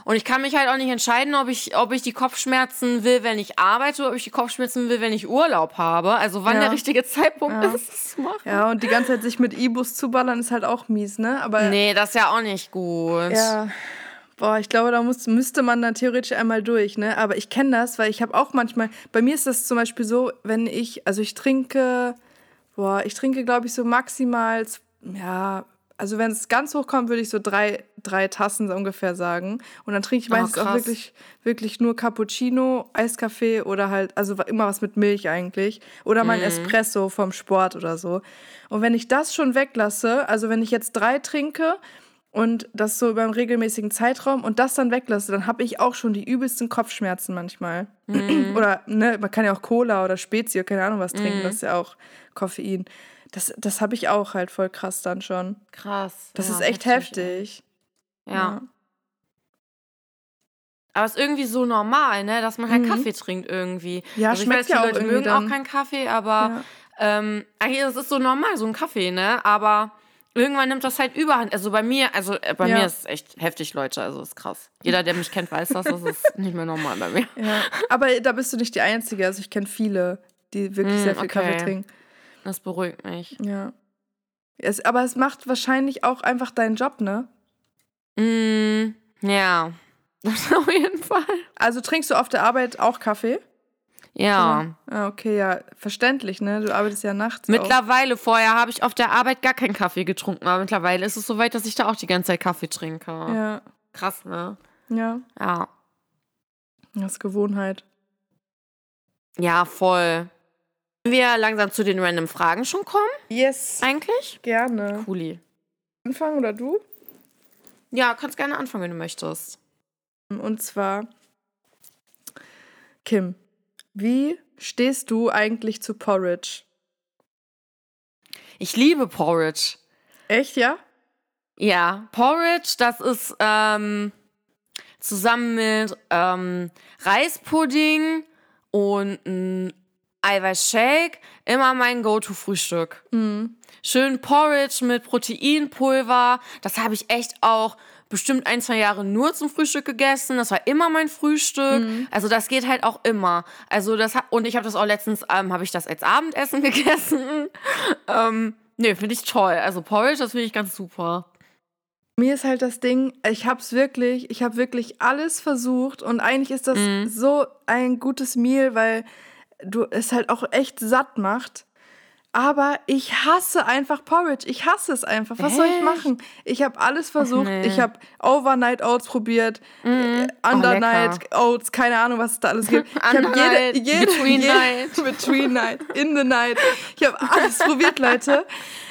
Und ich kann mich halt auch nicht entscheiden, ob ich, ob ich die Kopfschmerzen will, wenn ich arbeite, oder ob ich die Kopfschmerzen will, wenn ich Urlaub habe. Also wann Ja. der richtige Zeitpunkt Ja. ist, das zu machen. Ja, und die ganze Zeit sich mit E-Bus zuballern ist halt auch mies, ne? Aber Nee, das ist ja auch nicht gut. ja. Boah, ich glaube, da muss, müsste man dann theoretisch einmal durch, ne? Aber ich kenne das, weil ich habe auch manchmal, bei mir ist das zum Beispiel so, wenn ich, also ich trinke, boah, ich trinke, glaube ich, so maximal, ja, also wenn es ganz hoch kommt, würde ich so drei, drei Tassen so ungefähr sagen. Und dann trinke ich Oh, meistens auch krass. wirklich, wirklich nur Cappuccino, Eiskaffee oder halt, also immer was mit Milch eigentlich. Oder Mhm. mein Espresso vom Sport oder so. Und wenn ich das schon weglasse, also wenn ich jetzt drei trinke und das so über einen regelmäßigen Zeitraum und das dann weglasse, dann habe ich auch schon die übelsten Kopfschmerzen manchmal. Mhm. Oder ne, man kann ja auch Cola oder Spezi oder keine Ahnung was trinken, das ist ja auch Koffein. Das, das habe ich auch halt voll krass dann schon. Krass. Das ja, ist echt heftig. Ja. Aber es ist irgendwie so normal, ne, dass man halt Mhm. Kaffee trinkt irgendwie. Ja, also ich schmeckt weiß, viele ja auch Leute mögen dann. auch keinen Kaffee, aber Ja. ähm, eigentlich ist es so normal, so ein Kaffee, ne? Aber irgendwann nimmt das halt überhand. Also bei mir, also äh, bei Ja. mir ist es echt heftig, Leute. Also ist krass. Jeder, der mich kennt, weiß das. Das ist nicht mehr normal bei mir. Ja. Aber da bist du nicht die Einzige. Also ich kenne viele, die wirklich Mm, sehr viel Kaffee okay. trinken. Das beruhigt mich. Ja. Es, aber es macht wahrscheinlich auch einfach deinen Job, ne? Mm, ja. Das auf jeden Fall. Also trinkst du auf der Arbeit auch Kaffee? Ja. Ah, okay, ja, verständlich, ne? Du arbeitest ja nachts. auch. Mittlerweile, vorher habe ich auf der Arbeit gar keinen Kaffee getrunken, aber mittlerweile ist es so weit, dass ich da auch die ganze Zeit Kaffee trinke. Ja, Krass, ne? ja, Ja. das ist Gewohnheit. Ja, voll. Wenn wir langsam zu den random Fragen schon kommen, Yes, eigentlich? gerne. Cooli. Anfangen oder du? Ja, kannst gerne anfangen, wenn du möchtest. Und zwar, Kim, wie stehst du eigentlich zu Porridge? Ich liebe Porridge. Echt, ja? Ja, Porridge, das ist ähm, zusammen mit ähm, Reispudding und ein Eiweißshake immer mein Go-To-Frühstück. Schön Porridge mit Proteinpulver. Das habe ich echt auch bestimmt ein, zwei Jahre nur zum Frühstück gegessen. Das war immer mein Frühstück. Also das geht halt auch immer. Also das und ich habe das auch letztens ähm, habe ich das als Abendessen gegessen. ähm, nee, finde ich toll. Also Porridge, das finde ich ganz super. Mir ist halt das Ding, ich hab's wirklich, ich habe wirklich alles versucht und eigentlich ist das Mhm. so ein gutes Meal, weil du es halt auch echt satt macht. Aber ich hasse einfach Porridge. Ich hasse es einfach. Was soll ich Echt? machen? Ich habe alles versucht. nee. Ich habe Overnight Oats probiert, äh, Oh, Undernight Oats, keine Ahnung, was es da alles gibt. Ich habe jede, jede, Between jede, Night. Between Night, in the Night. Ich habe alles probiert, Leute.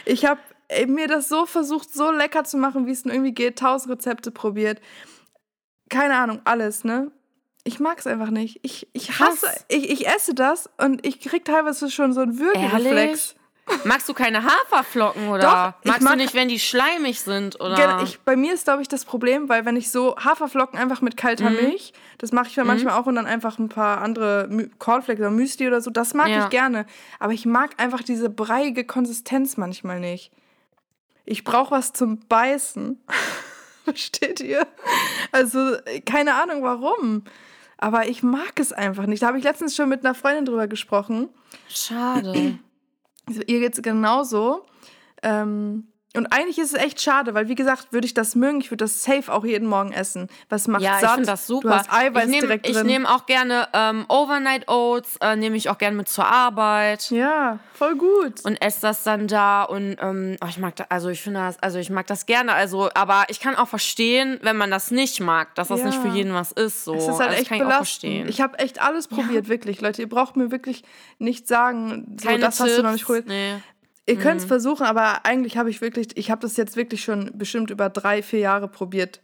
Ich habe mir das so versucht, so lecker zu machen, wie es nur irgendwie geht. Tausend Rezepte probiert. Keine Ahnung, alles, ne? Ich mag es einfach nicht. Ich, ich hasse, ich, ich esse das und ich krieg teilweise schon so einen Würgereflex. Magst du keine Haferflocken oder Doch, magst mag- du nicht, wenn die schleimig sind oder? Ich, bei mir ist, glaube ich, das Problem, weil wenn ich so Haferflocken einfach mit kalter Mhm. Milch, das mache ich ja manchmal auch und dann einfach ein paar andere Cornflakes oder Müsli oder so, das mag Ja. ich gerne. Aber ich mag einfach diese breiige Konsistenz manchmal nicht. Ich brauche was zum Beißen. Versteht ihr? Also, keine Ahnung warum. Aber ich mag es einfach nicht. Da habe ich letztens schon mit einer Freundin drüber gesprochen. Schade. Ihr geht's genauso. Ähm, und eigentlich ist es echt schade, weil wie gesagt, würde ich das mögen, ich würde das safe auch jeden Morgen essen. Was macht ja, ich satt? finde das super. Du hast Eiweiß ich nehme direkt ich drin. nehm auch gerne ähm, Overnight Oats, äh, nehme ich auch gerne mit zur Arbeit. ja, voll gut. Und esse das dann da und ähm, oh, ich mag das, also ich finde das, also ich mag das gerne, also, aber ich kann auch verstehen, wenn man das nicht mag, dass das Ja. nicht für jeden was ist. So. Es ist halt also, echt kann ich auch verstehen. Ich habe echt alles probiert, wirklich, Leute. Ihr braucht mir wirklich nicht sagen, so, Keine das hast du noch nicht Tipps, probiert. Nee. Ihr könnt Mhm. es versuchen, aber eigentlich habe ich wirklich, ich habe das jetzt wirklich schon bestimmt über drei, vier Jahre probiert.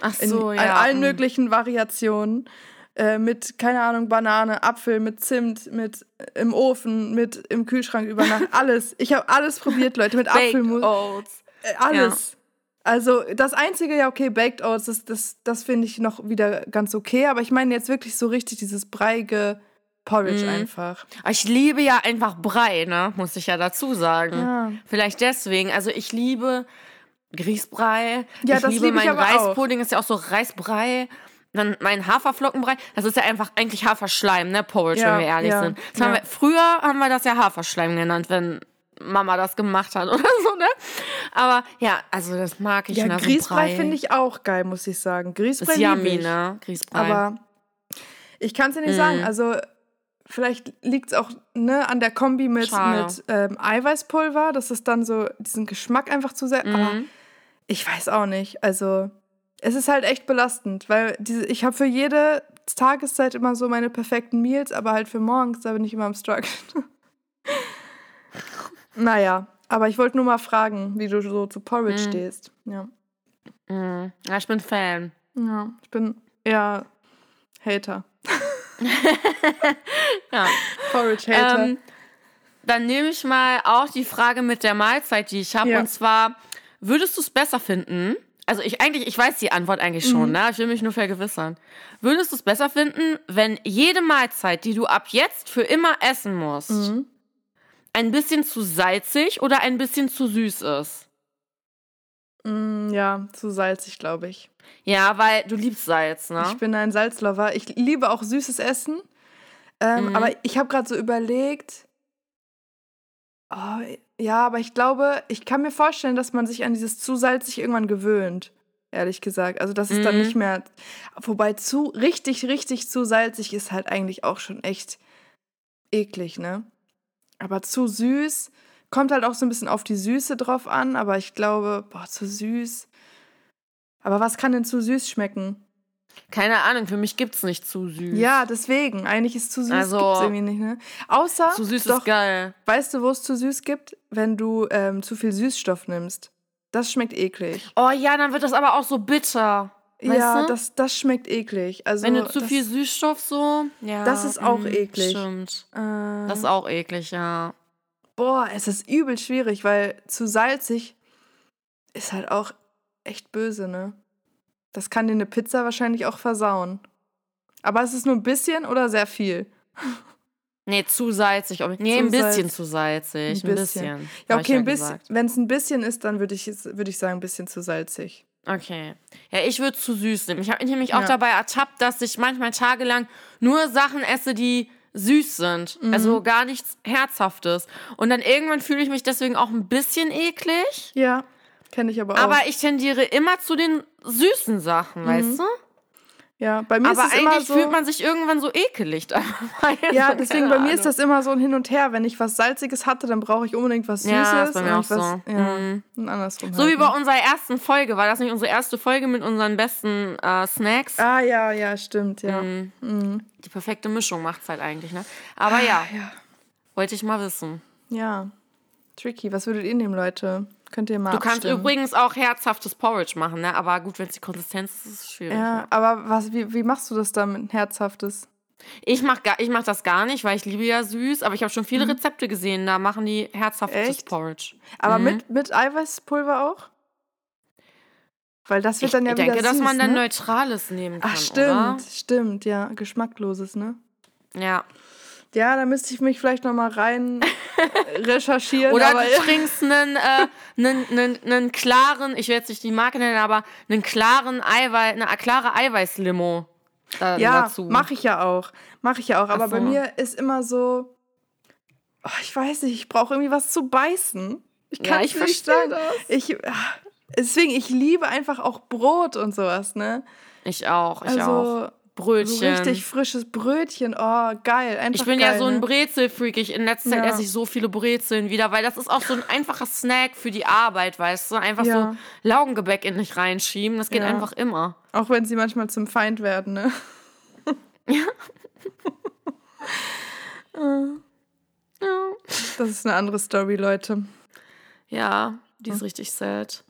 Ach In, so, in ja. allen mm. möglichen Variationen. Äh, mit, keine Ahnung, Banane, Apfel, mit Zimt, mit äh, im Ofen, mit im Kühlschrank über Nacht. Alles. Ich habe alles probiert, Leute, mit Baked Apfelmus. Oats. Äh, alles. Also das Einzige, ja, okay, Baked Oats, das, das, das finde ich noch wieder ganz okay. Aber ich meine jetzt wirklich so richtig dieses breiige Porridge Mhm. einfach. Aber Ich liebe ja einfach Brei, ne? Muss ich ja dazu sagen. Ja. Vielleicht deswegen. Also ich liebe Grießbrei. Ja, ich das liebe liebe ich mein aber auch. Reispudding, ist ja auch so Reisbrei. Dann mein Haferflockenbrei. Das ist ja einfach eigentlich Haferschleim, ne? Porridge, Ja, wenn wir ehrlich ja, sind. Haben ja. wir, früher haben wir das ja Haferschleim genannt, wenn Mama das gemacht hat oder so, ne? Aber ja, also das mag ich. Ja, ne? Grießbrei Brei. finde ich auch geil, muss ich sagen. Grießbrei Ist yummy, ich. ne? Grießbrei. Aber ich kann es dir nicht Mhm. sagen. Also vielleicht liegt es auch ne, an der Kombi mit, Schade. mit ähm, Eiweißpulver, dass es dann so diesen Geschmack einfach zu sehr. Aber Mhm. ich weiß auch nicht. Also es ist halt echt belastend, weil diese, ich habe für jede Tageszeit immer so meine perfekten Meals, aber halt für morgens, da bin ich immer am Struggle. naja, aber ich wollte nur mal fragen, wie du so zu Porridge Mhm. stehst. Ja. Mhm. Ja, ich bin Fan. ja, ich bin eher Hater. Ja. Porridge-Hater. Ähm, dann nehme ich mal auch die Frage mit der Mahlzeit, die ich habe. Ja. Und zwar, würdest du es besser finden? Also ich eigentlich, ich weiß die Antwort eigentlich schon, Mhm. ne? Ich will mich nur vergewissern. Würdest du es besser finden, wenn jede Mahlzeit, die du ab jetzt für immer essen musst, Mhm. ein bisschen zu salzig oder ein bisschen zu süß ist? Mm, ja, zu salzig, glaube ich. Ja, weil du liebst Salz, ne? Ich bin ein Salzlover. Ich liebe auch süßes Essen. Ähm, Mhm. Aber ich habe gerade so überlegt. Oh, ja, aber ich glaube, ich kann mir vorstellen, dass man sich an dieses zu salzig irgendwann gewöhnt. Ehrlich gesagt. Also, dass es dann Mhm. nicht mehr. Wobei zu richtig, richtig zu salzig ist halt eigentlich auch schon echt eklig, ne? Aber zu süß kommt halt auch so ein bisschen auf die Süße drauf an. Aber ich glaube, boah, zu süß. Aber was kann denn zu süß schmecken? Keine Ahnung, für mich gibt's nicht zu süß. Ja, deswegen. Eigentlich ist zu süß Also- gibt's irgendwie nicht, ne? Außer, Zu süß doch, ist geil. weißt du, wo es zu süß gibt? Wenn du ähm, zu viel Süßstoff nimmst. Das schmeckt eklig. Oh ja, dann wird das aber auch so bitter. Weißt ja, du? das, das schmeckt eklig. Also, Wenn du zu das, viel Süßstoff so. Ja, Das ist auch mm, eklig. Stimmt. Äh, Das ist auch eklig, ja. Boah, es ist übel schwierig, weil zu salzig ist halt auch echt böse, ne? Das kann dir eine Pizza wahrscheinlich auch versauen. Aber es ist nur ein bisschen oder sehr viel? Nee, zu salzig. Nee, Zu ein bisschen salz- zu salzig. Ein Ein bisschen. bisschen. Ja, okay, ein bisschen. Wenn es ein bisschen ist, dann würde ich, würd ich sagen, ein bisschen zu salzig. Okay. Ja, ich würde zu süß nehmen. Ich habe mich nämlich auch Ja. dabei ertappt, dass ich manchmal tagelang nur Sachen esse, die süß sind. Mhm. Also gar nichts Herzhaftes. Und dann irgendwann fühle ich mich deswegen auch ein bisschen eklig. Ja, kenne ich aber auch. Aber ich tendiere immer zu den süßen Sachen, weißt du? Ja, bei mir Aber ist es immer so. fühlt man sich irgendwann so ekelig ja, Also, deswegen bei mir ist Ahnung. das immer so ein Hin und Her. Wenn ich was Salziges hatte, dann brauche ich unbedingt was Süßes. Ja, ist bei mir auch was, so. Ja, Mhm. andersrum. So halt, wie bei ne? unserer ersten Folge. War das nicht unsere erste Folge mit unseren besten äh, Snacks? Ah, ja, ja, stimmt, ja. Mhm. Mhm. Die perfekte Mischung macht's halt eigentlich, ne? Aber ja, Ja. wollte ich mal wissen. Ja. Tricky. Was würdet ihr nehmen, Leute? Könnt ihr mal Du kannst abstimmen. übrigens auch herzhaftes Porridge machen, ne? Aber gut, wenn es die Konsistenz ist, ist es schwierig. Ja, aber was, wie, wie machst du das dann mit Herzhaftes? Ich mach, gar, ich mach das gar nicht, weil ich liebe ja süß, aber ich habe schon viele Rezepte gesehen, da machen die herzhaftes Mhm. Echt? Porridge. Aber Mhm. mit, mit Eiweißpulver auch? Weil das wird Ich dann ja denke, wieder dass süß, man dann ne? Neutrales nehmen kann, Ach, stimmt, oder? stimmt, ja. Geschmackloses, ne? Ja. Ja, da müsste ich mich vielleicht noch mal rein recherchieren. Oder aber du trinkst einen, äh, einen, einen, einen klaren, ich will jetzt nicht die Marke nennen, aber einen klaren Eiweiß, eine klare Eiweißlimo da, ja, dazu. mache ich ja auch. Mache ich ja auch. Aber Ach bei so. mir ist immer so, oh, ich weiß nicht, ich brauche irgendwie was zu beißen. Ich Ja, kann ich nicht versteh sagen. das. Ich, ah, deswegen, ich liebe einfach auch Brot und sowas, ne? Ich auch, ich auch. Brötchen. so richtig frisches Brötchen. Oh, geil. Einfach ich bin geil, ja so ein ne? Brezelfreak. Ich, in letzter Zeit Ja. esse ich so viele Brezeln wieder, weil das ist auch so ein einfacher Snack für die Arbeit, weißt du? Einfach Ja. so Laugengebäck in dich reinschieben. Das geht Ja. einfach immer. Auch wenn sie manchmal zum Feind werden, ne? Ja, Das ist eine andere Story, Leute. ja die ist richtig sad.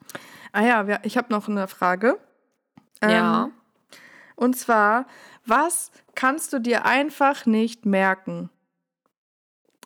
Ah ja, ich habe noch eine Frage. ja. Und zwar, was kannst du dir einfach nicht merken?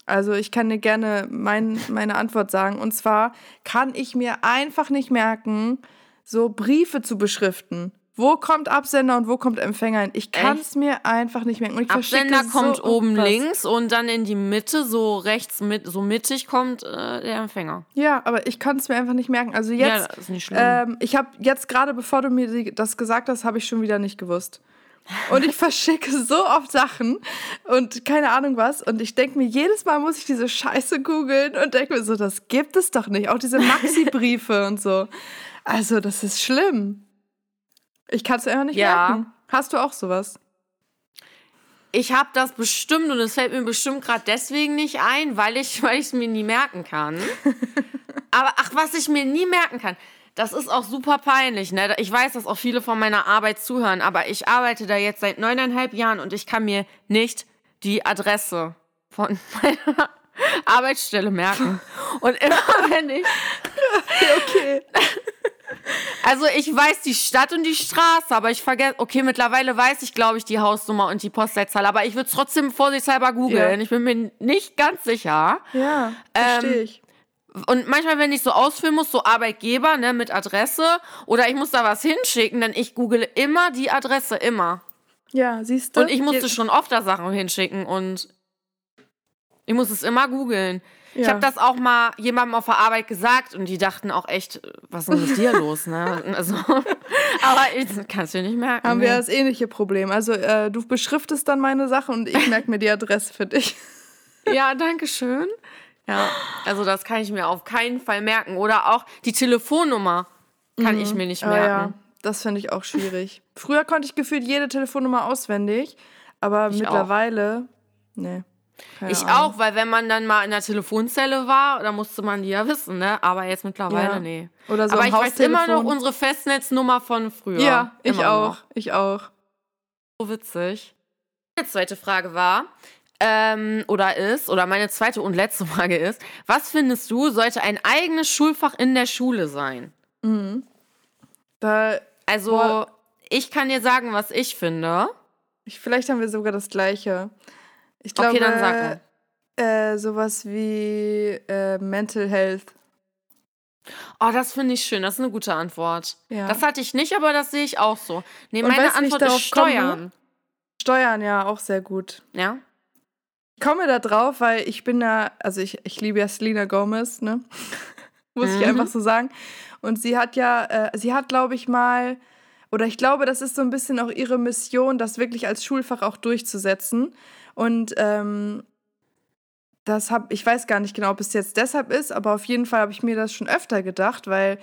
Also ich kann dir gerne mein, meine Antwort sagen. Und zwar kann ich mir einfach nicht merken, so Briefe zu beschriften. Wo kommt Absender und wo kommt Empfänger hin? Ich kann es mir einfach nicht merken. Und ich Absender kommt so oben was. links und dann in die Mitte, so rechts, mit, so mittig kommt äh, der Empfänger. Ja, aber ich kann es mir einfach nicht merken. Also Ja, jetzt, das ist nicht schlimm. ähm, ich habe jetzt gerade, bevor du mir das gesagt hast, habe ich schon wieder nicht gewusst. Und ich verschicke so oft Sachen und keine Ahnung was. Und ich denke mir, jedes Mal muss ich diese Scheiße googeln und denke mir so, das gibt es doch nicht. Auch diese Maxi-Briefe und so. Also, das ist schlimm. Ich kann es einfach nicht Ja. merken. Hast du auch sowas? Ich habe das bestimmt und es fällt mir bestimmt gerade deswegen nicht ein, weil ich weil ich es mir nie merken kann. Aber ach, was ich mir nie merken kann, das ist auch super peinlich. Ne? Ich weiß, dass auch viele von meiner Arbeit zuhören, aber ich arbeite da jetzt seit neuneinhalb Jahren und ich kann mir nicht die Adresse von meiner Arbeitsstelle merken. Und immer wenn ich Okay. Also ich weiß die Stadt und die Straße, aber ich vergesse, okay, mittlerweile weiß ich, glaube ich, die Hausnummer und die Postleitzahl, aber ich würde es trotzdem vorsichtshalber googeln. Ja. Ich bin mir nicht ganz sicher. Ja, Ähm, verstehe ich. Und manchmal, wenn ich so ausfüllen muss, so Arbeitgeber, ne, mit Adresse, oder ich muss da was hinschicken, dann ich google immer die Adresse, immer. Ja, siehst du? Und ich musste Je- schon oft da Sachen hinschicken und ich muss es immer googeln. Ich Ja. habe das auch mal jemandem auf der Arbeit gesagt und die dachten auch echt, was ist denn mit dir los, ne? Also, aber ich kannst du dir nicht merken. haben wir ne? das ähnliche Problem. Also äh, du beschriftest dann meine Sache und ich merke mir die Adresse für dich. Ja, danke schön. Ja, also das kann ich mir auf keinen Fall merken. Oder auch die Telefonnummer kann ich mir nicht Aber ja, merken. das finde ich auch schwierig. Früher konnte ich gefühlt jede Telefonnummer auswendig, aber Ich mittlerweile, nee. Keine Ich Ahnung. auch, weil wenn man dann mal in der Telefonzelle war, dann musste man die ja wissen, ne? Aber jetzt mittlerweile, Ja. nee. Oder so Aber ich weiß immer noch unsere Festnetznummer von früher. Ja, ich Immer auch. Noch. Ich auch. So witzig. Meine zweite Frage war, ähm, oder ist, oder meine zweite und letzte Frage ist, was findest du, sollte ein eigenes Schulfach in der Schule sein? Da, Also, Boah. ich kann dir sagen, was ich finde. ich, vielleicht haben wir sogar das Gleiche. Ich glaube, Okay, dann sag mal. Äh, sowas wie äh, Mental Health. Oh, das finde ich schön. Das ist eine gute Antwort. Ja. Das hatte ich nicht, aber das sehe ich auch so. Nee, Und meine ich Antwort ist komme? Steuern. Steuern, ja, auch sehr gut. Ja? Ich komme da drauf, weil ich bin da, also ich, ich liebe ja Selena Gomez, ne? Muss ich Mhm. einfach so sagen. Und sie hat ja, äh, sie hat, glaube ich, mal, oder ich glaube, das ist so ein bisschen auch ihre Mission, das wirklich als Schulfach auch durchzusetzen. Und ähm, das habe, ich weiß gar nicht genau, ob es jetzt deshalb ist, aber auf jeden Fall habe ich mir das schon öfter gedacht, weil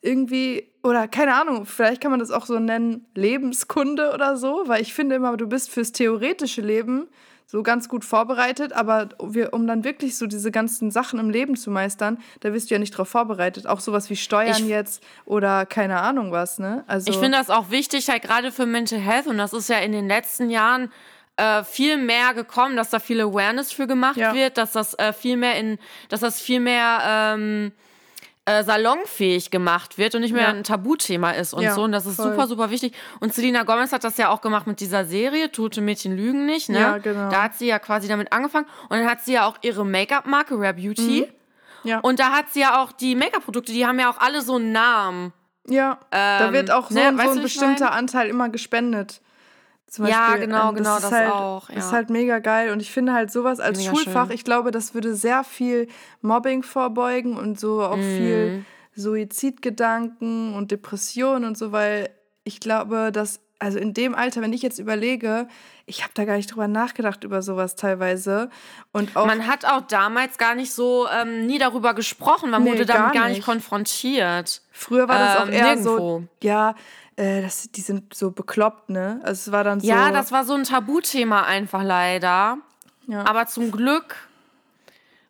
irgendwie, oder keine Ahnung, vielleicht kann man das auch so nennen, Lebenskunde oder so, weil ich finde immer, du bist fürs theoretische Leben so ganz gut vorbereitet, aber wir, um dann wirklich so diese ganzen Sachen im Leben zu meistern, da bist du ja nicht drauf vorbereitet. Auch sowas wie Steuern Ich- jetzt oder keine Ahnung was, ne? Also Ich finde das auch wichtig, halt gerade für Mental Health. Und das ist ja in den letzten Jahren äh, viel mehr gekommen, dass da viel Awareness für gemacht Ja. wird, dass das äh, viel mehr in, dass das viel mehr ähm, äh, salonfähig gemacht wird und nicht mehr Ja. ein Tabuthema ist und Ja, so. Und das ist voll. super, super wichtig. Und Selena Gomez hat das ja auch gemacht mit dieser Serie, Tote Mädchen lügen nicht, ne? Ja, genau. Da hat sie ja quasi damit angefangen. Und dann hat sie ja auch ihre Make-up-Marke, Rare Beauty. ja, Und da hat sie ja auch die Make-up-Produkte, die haben ja auch alle so einen Namen. ja, da ähm, wird auch so, ne, ein- so ein bestimmter? Anteil immer gespendet. Zum Ja, Beispiel, genau, ähm, genau, ist das halt, auch, ja. ist halt mega geil und ich finde halt sowas als Mega Schulfach, schön. ich glaube, das würde sehr viel Mobbing vorbeugen und so auch Mhm. viel Suizidgedanken und Depressionen und so, weil ich glaube, dass also in dem Alter, wenn ich jetzt überlege, ich habe da gar nicht drüber nachgedacht über sowas teilweise und auch Man hat auch damals gar nicht so nie nie darüber gesprochen. Man Nee, wurde damit gar gar nicht nicht. konfrontiert. früher war das auch ähm, eher so, nirgendwo. ja, äh, das, die sind so bekloppt, ne? Also es war dann so Ja, das war so ein Tabuthema einfach leider. ja. Aber zum Glück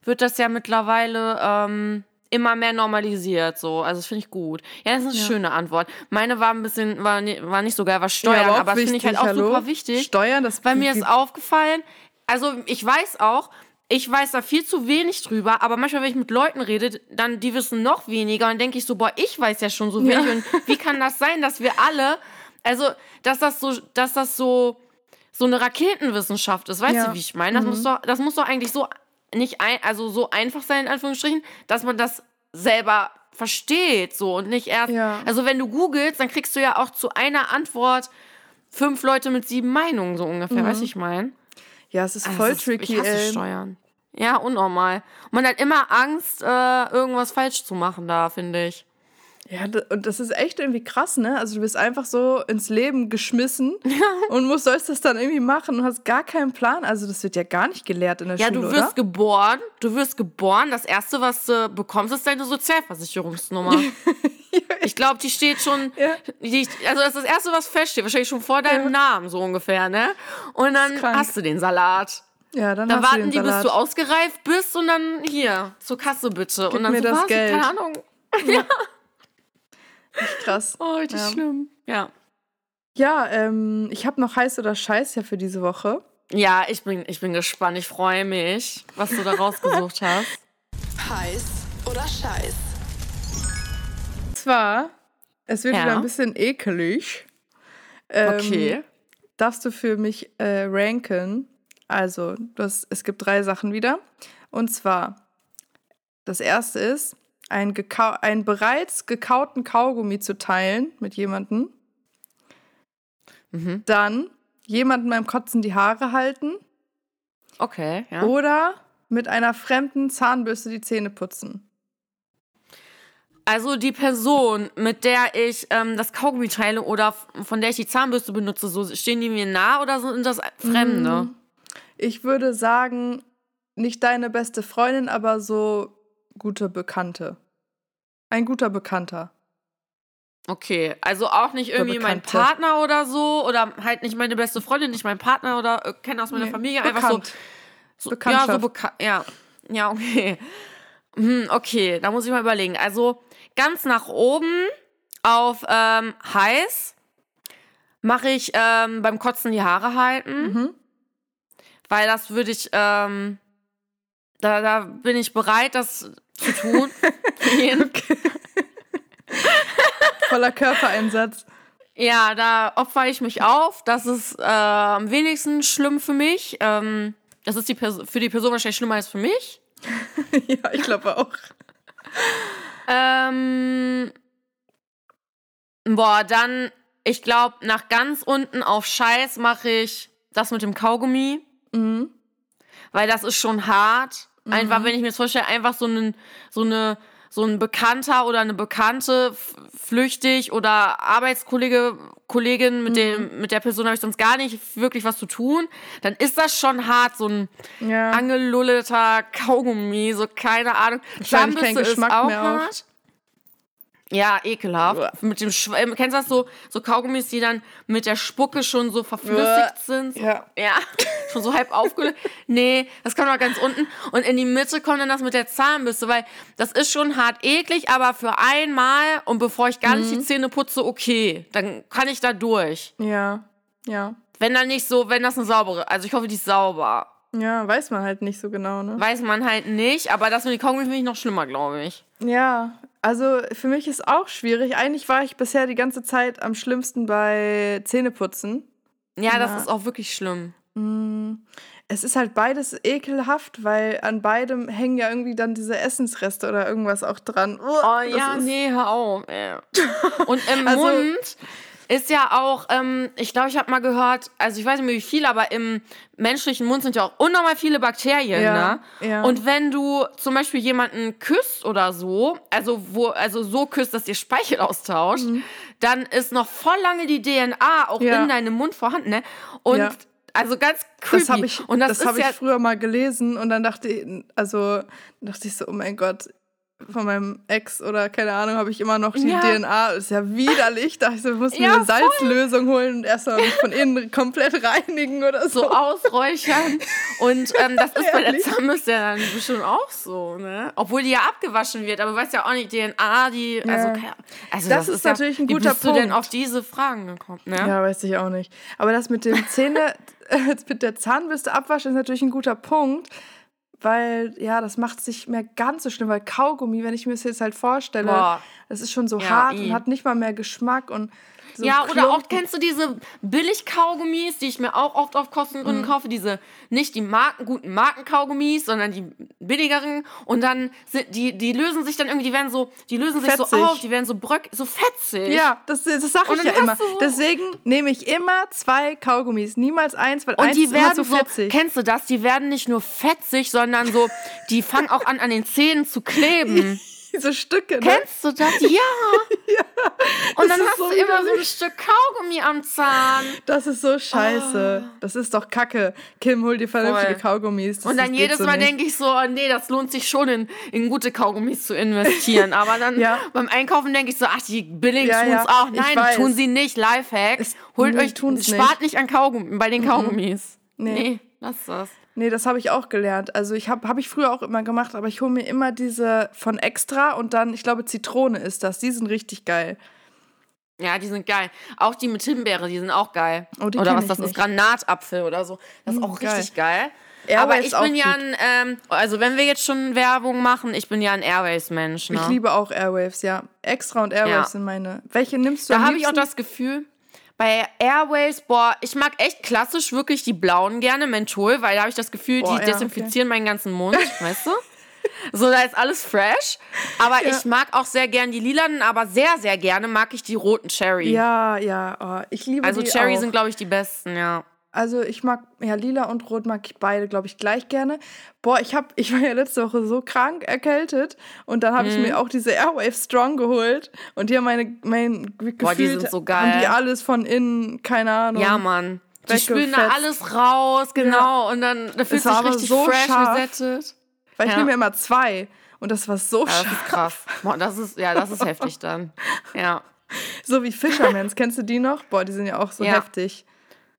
wird das ja mittlerweile ähm, immer mehr normalisiert. So. Also das finde ich gut. Ja, das ist eine Ja. schöne Antwort. Meine war ein bisschen, war, war nicht so geil, war Steuern, Ja, aber, das finde ich halt auch hallo? super wichtig. Steuern, das Weil mir ist aufgefallen, also ich weiß auch, ich weiß da viel zu wenig drüber, aber manchmal, wenn ich mit Leuten rede, dann die wissen noch weniger und denke ich so, boah, ich weiß ja schon so wenig Ja. und wie kann das sein, dass wir alle, also dass das so, dass das so so eine Raketenwissenschaft ist, weißt Ja. du, wie ich meine? Das muss doch, das muss doch eigentlich so nicht ein, also so einfach sein in Anführungsstrichen, dass man das selber versteht so und nicht erst. Ja. Also wenn du googelst, dann kriegst du ja auch zu einer Antwort fünf Leute mit sieben Meinungen so ungefähr, Mhm. weißt du, ich meine? Ja, es ist Also voll ist- tricky, Ich hasse ey. Steuern. Ja, unnormal. Und man hat immer Angst, äh, irgendwas falsch zu machen da, finde ich. Ja, und das ist echt irgendwie krass, ne? Also du bist einfach so ins Leben geschmissen und musst, sollst das dann irgendwie machen und hast gar keinen Plan. Also das wird ja gar nicht gelehrt in der Ja, Schule, du wirst oder? geboren, du wirst geboren. Das erste, was du bekommst, ist deine Sozialversicherungsnummer. Ich glaube, die steht schon, Ja. die, also das ist das erste, was feststeht, wahrscheinlich schon vor deinem Namen, so ungefähr, ne? Und dann hast du den Salat. Ja, dann Dann hast du warten den die, bis du ausgereift bist und dann hier, zur Kasse bitte. und dann mir so, das was? Geld. Keine Ahnung. Krass. Oh, richtig Ja. schlimm. Ja. Ja, ähm, ich habe noch heiß oder scheiß ja für diese Woche. Ja, ich bin, ich bin gespannt. Ich freue mich, was du da rausgesucht hast. Heiß oder Scheiß? Und zwar, es wird Ja. wieder ein bisschen ekelig. Ähm, Okay. Darfst du für mich äh, ranken? Also, das, es gibt drei Sachen wieder. Und zwar, das erste ist, ein, gekau einen bereits gekauten Kaugummi zu teilen mit jemandem. Mhm. Dann jemandem beim Kotzen die Haare halten. Okay, ja. Oder mit einer fremden Zahnbürste die Zähne putzen. Also die Person, mit der ich ähm, das Kaugummi teile oder von der ich die Zahnbürste benutze, so stehen die mir nah oder sind das Fremde? Mhm. Ich würde sagen, nicht deine beste Freundin, aber so gute Bekannte. Ein guter Bekannter. Okay, also auch nicht irgendwie mein. Partner oder so oder halt nicht meine beste Freundin, nicht mein Partner oder äh, kenne aus meiner Nee, Familie, einfach so, bekannt. so ja, Bekanntschaft. so bekannt, ja, ja, okay. Hm, okay, da muss ich mal überlegen. Also ganz nach oben auf ähm, heiß mache ich ähm, beim Kotzen die Haare halten. Mhm. Weil das würde ich, ähm, da, da bin ich bereit, das zu tun. Voller Körpereinsatz. Ja, da opfere ich mich auf. Das ist äh, am wenigsten schlimm für mich. Ähm, das ist die Pers- für die Person wahrscheinlich schlimmer als für mich. ja, ich glaube auch. Ähm, boah, dann, ich glaube, nach ganz unten auf Scheiß mache ich das mit dem Kaugummi. Mhm. weil das ist schon hart. Einfach, wenn ich mir das vorstelle, einfach so, einen, so eine so ein Bekannter oder eine Bekannte flüchtig oder Arbeitskollege Kollegin mit dem mit der Person habe ich sonst gar nicht wirklich was zu tun, dann ist das schon hart so ein Ja. angelulleter Kaugummi, so keine Ahnung. Wahrscheinlich kein Zahnbürste ist Geschmack auch mehr auch. hart. Ja, ekelhaft. Mit dem Schw ähm, kennst du das so so Kaugummis, die dann mit der Spucke schon so verflüssigt sind? So, Ja. ja, schon so halb aufgelöst. Nee, das kommt noch ganz unten. Und in die Mitte kommt dann das mit der Zahnbürste, weil das ist schon hart eklig, aber für einmal und bevor ich gar nicht Mhm. die Zähne putze, okay, dann kann ich da durch. Ja. Ja. Wenn dann nicht so, wenn das eine saubere, also ich hoffe, die ist sauber. Ja, weiß man halt nicht so genau, ne? Weiß man halt nicht, aber das mit den Kaugummi finde ich noch schlimmer, glaube ich. Ja, also für mich ist auch schwierig. Eigentlich war ich bisher die ganze Zeit am schlimmsten bei Zähneputzen. Ja, das Ja. ist auch wirklich schlimm. Es ist halt beides ekelhaft, weil an beidem hängen ja irgendwie dann diese Essensreste oder irgendwas auch dran. Oh das ja, nee, hör auf. Ey. Und im Also- Mund ist ja auch, ähm, ich glaube, ich habe mal gehört, also ich weiß nicht mehr wie viel, aber im menschlichen Mund sind ja auch unnormal viele Bakterien, Ja, ne? ja. Und wenn du zum Beispiel jemanden küsst oder so, also wo, also so küsst, dass ihr Speichel austauscht, dann ist noch voll lange die DNA auch Mhm. Ja. in deinem Mund vorhanden, ne? Und also ganz creepy. Das habe ich, und das, hab ja, ich früher mal gelesen und dann dachte ich, also dachte ich so, oh mein Gott, von meinem Ex oder keine Ahnung, habe ich immer noch die Ja. DNA. Das ist ja widerlich. Da ich so, muss mir Ja, eine Salzlösung holen und erstmal mich von innen komplett reinigen oder so. so ausräuchern. Und ähm, das ist bei der? Zahnbürste ja dann bestimmt auch so, ne? Obwohl die ja abgewaschen wird, aber du weißt ja auch nicht, DNA, die. Also, Ja. also Das ist natürlich ein wie guter bist du denn Punkt. auf diese Fragen gekommen, ne? Ja, weiß ich auch nicht. Aber das mit dem Zähne, äh, mit der Zahnbürste abwaschen ist natürlich ein guter Punkt, weil, ja, das macht es nicht mehr ganz so schlimm, weil Kaugummi, wenn ich mir das jetzt halt vorstelle, Boah. das ist schon so Ja, hart i. und hat nicht mal mehr Geschmack und so ja, oder auch, kennst du diese Billig-Kaugummis, die ich mir auch oft auf Kostengründen Mhm. kaufe? Diese, nicht die Marken, guten Markenkaugummis, sondern die billigeren. Und dann sind die, die lösen sich dann irgendwie, die werden so, die lösen sich so Fetzig. auf, die werden so bröck, so fetzig. Ja, das, das Und ich ja immer. Deswegen nehme ich immer zwei Kaugummis, niemals eins, weil Und eins die ist immer werden zu so, fetzig. kennst du das? Die werden nicht nur fetzig, sondern so, die fangen auch an, an den Zähnen zu kleben. Diese Stücke, ne? Kennst du das? Ja. Und dann ist hast so du immer so ein. Stück Kaugummi am Zahn. Das ist so scheiße. Das ist doch kacke. Kim, hol dir vernünftige Voll. Kaugummis. Das, Und dann das jedes so Mal denke ich so, oh nee, das lohnt sich schon in, in gute Kaugummis zu investieren. Aber dann Ja. beim Einkaufen denke ich so, ach, die billigen Ja, tun's ja, auch. Nein, tun sie nicht. Lifehack. Es- Holt nee, euch, tun's spart nicht an Kaugummi, bei den Kaugummis. Nee. Nee, lass das. Nee, das habe ich auch gelernt. Also ich habe hab ich früher auch immer gemacht, aber ich hole mir immer diese von extra und dann, ich glaube, Zitrone ist das. Die sind richtig geil. Ja, die sind geil. Auch die mit Himbeere, die sind auch geil. Oh, oder was das ist, nicht. Granatapfel oder so. Das ist Mm, auch geil. richtig geil. Airways Aber ich bin ja ein, ähm, also wenn wir jetzt schon Werbung machen, ich bin ja ein Airways-Mensch. Ne? Ich liebe auch Airwaves, ja. Extra und Airwaves Ja. sind meine. Welche nimmst du Da habe ich auch das Gefühl, bei Airways, boah, ich mag echt klassisch wirklich die blauen gerne, Menthol, weil da habe ich das Gefühl, Boah, die ja, desinfizieren meinen ganzen Mund, weißt du? So, da ist alles fresh. Aber Ja. ich mag auch sehr gern die lilanen, aber sehr, sehr gerne mag ich die roten Cherry. Ja, ja. Oh, ich liebe Also die Cherry auch. sind, glaube ich, die besten, ja. Also ich mag, ja, lila und rot mag ich beide, glaube ich, gleich gerne. Boah, ich, hab, ich war ja letzte Woche so krank erkältet und dann habe ich Mhm. mir auch diese Airwave Strong geholt und die haben meine, mein Gefühl, Boah, die sind so haben die geil. alles von innen, keine Ahnung. Ja, Mann. Die spülen da alles raus, genau. Und dann da fühlt sich richtig so fresh scharf. Weil ich Ja. nehme ja immer zwei und das war so Ja, das scharf. ist krass. Boah, das ist, ja, das ist heftig dann. Ja. So wie Fishermans, kennst du die noch? Boah, die sind ja auch so Ja. heftig.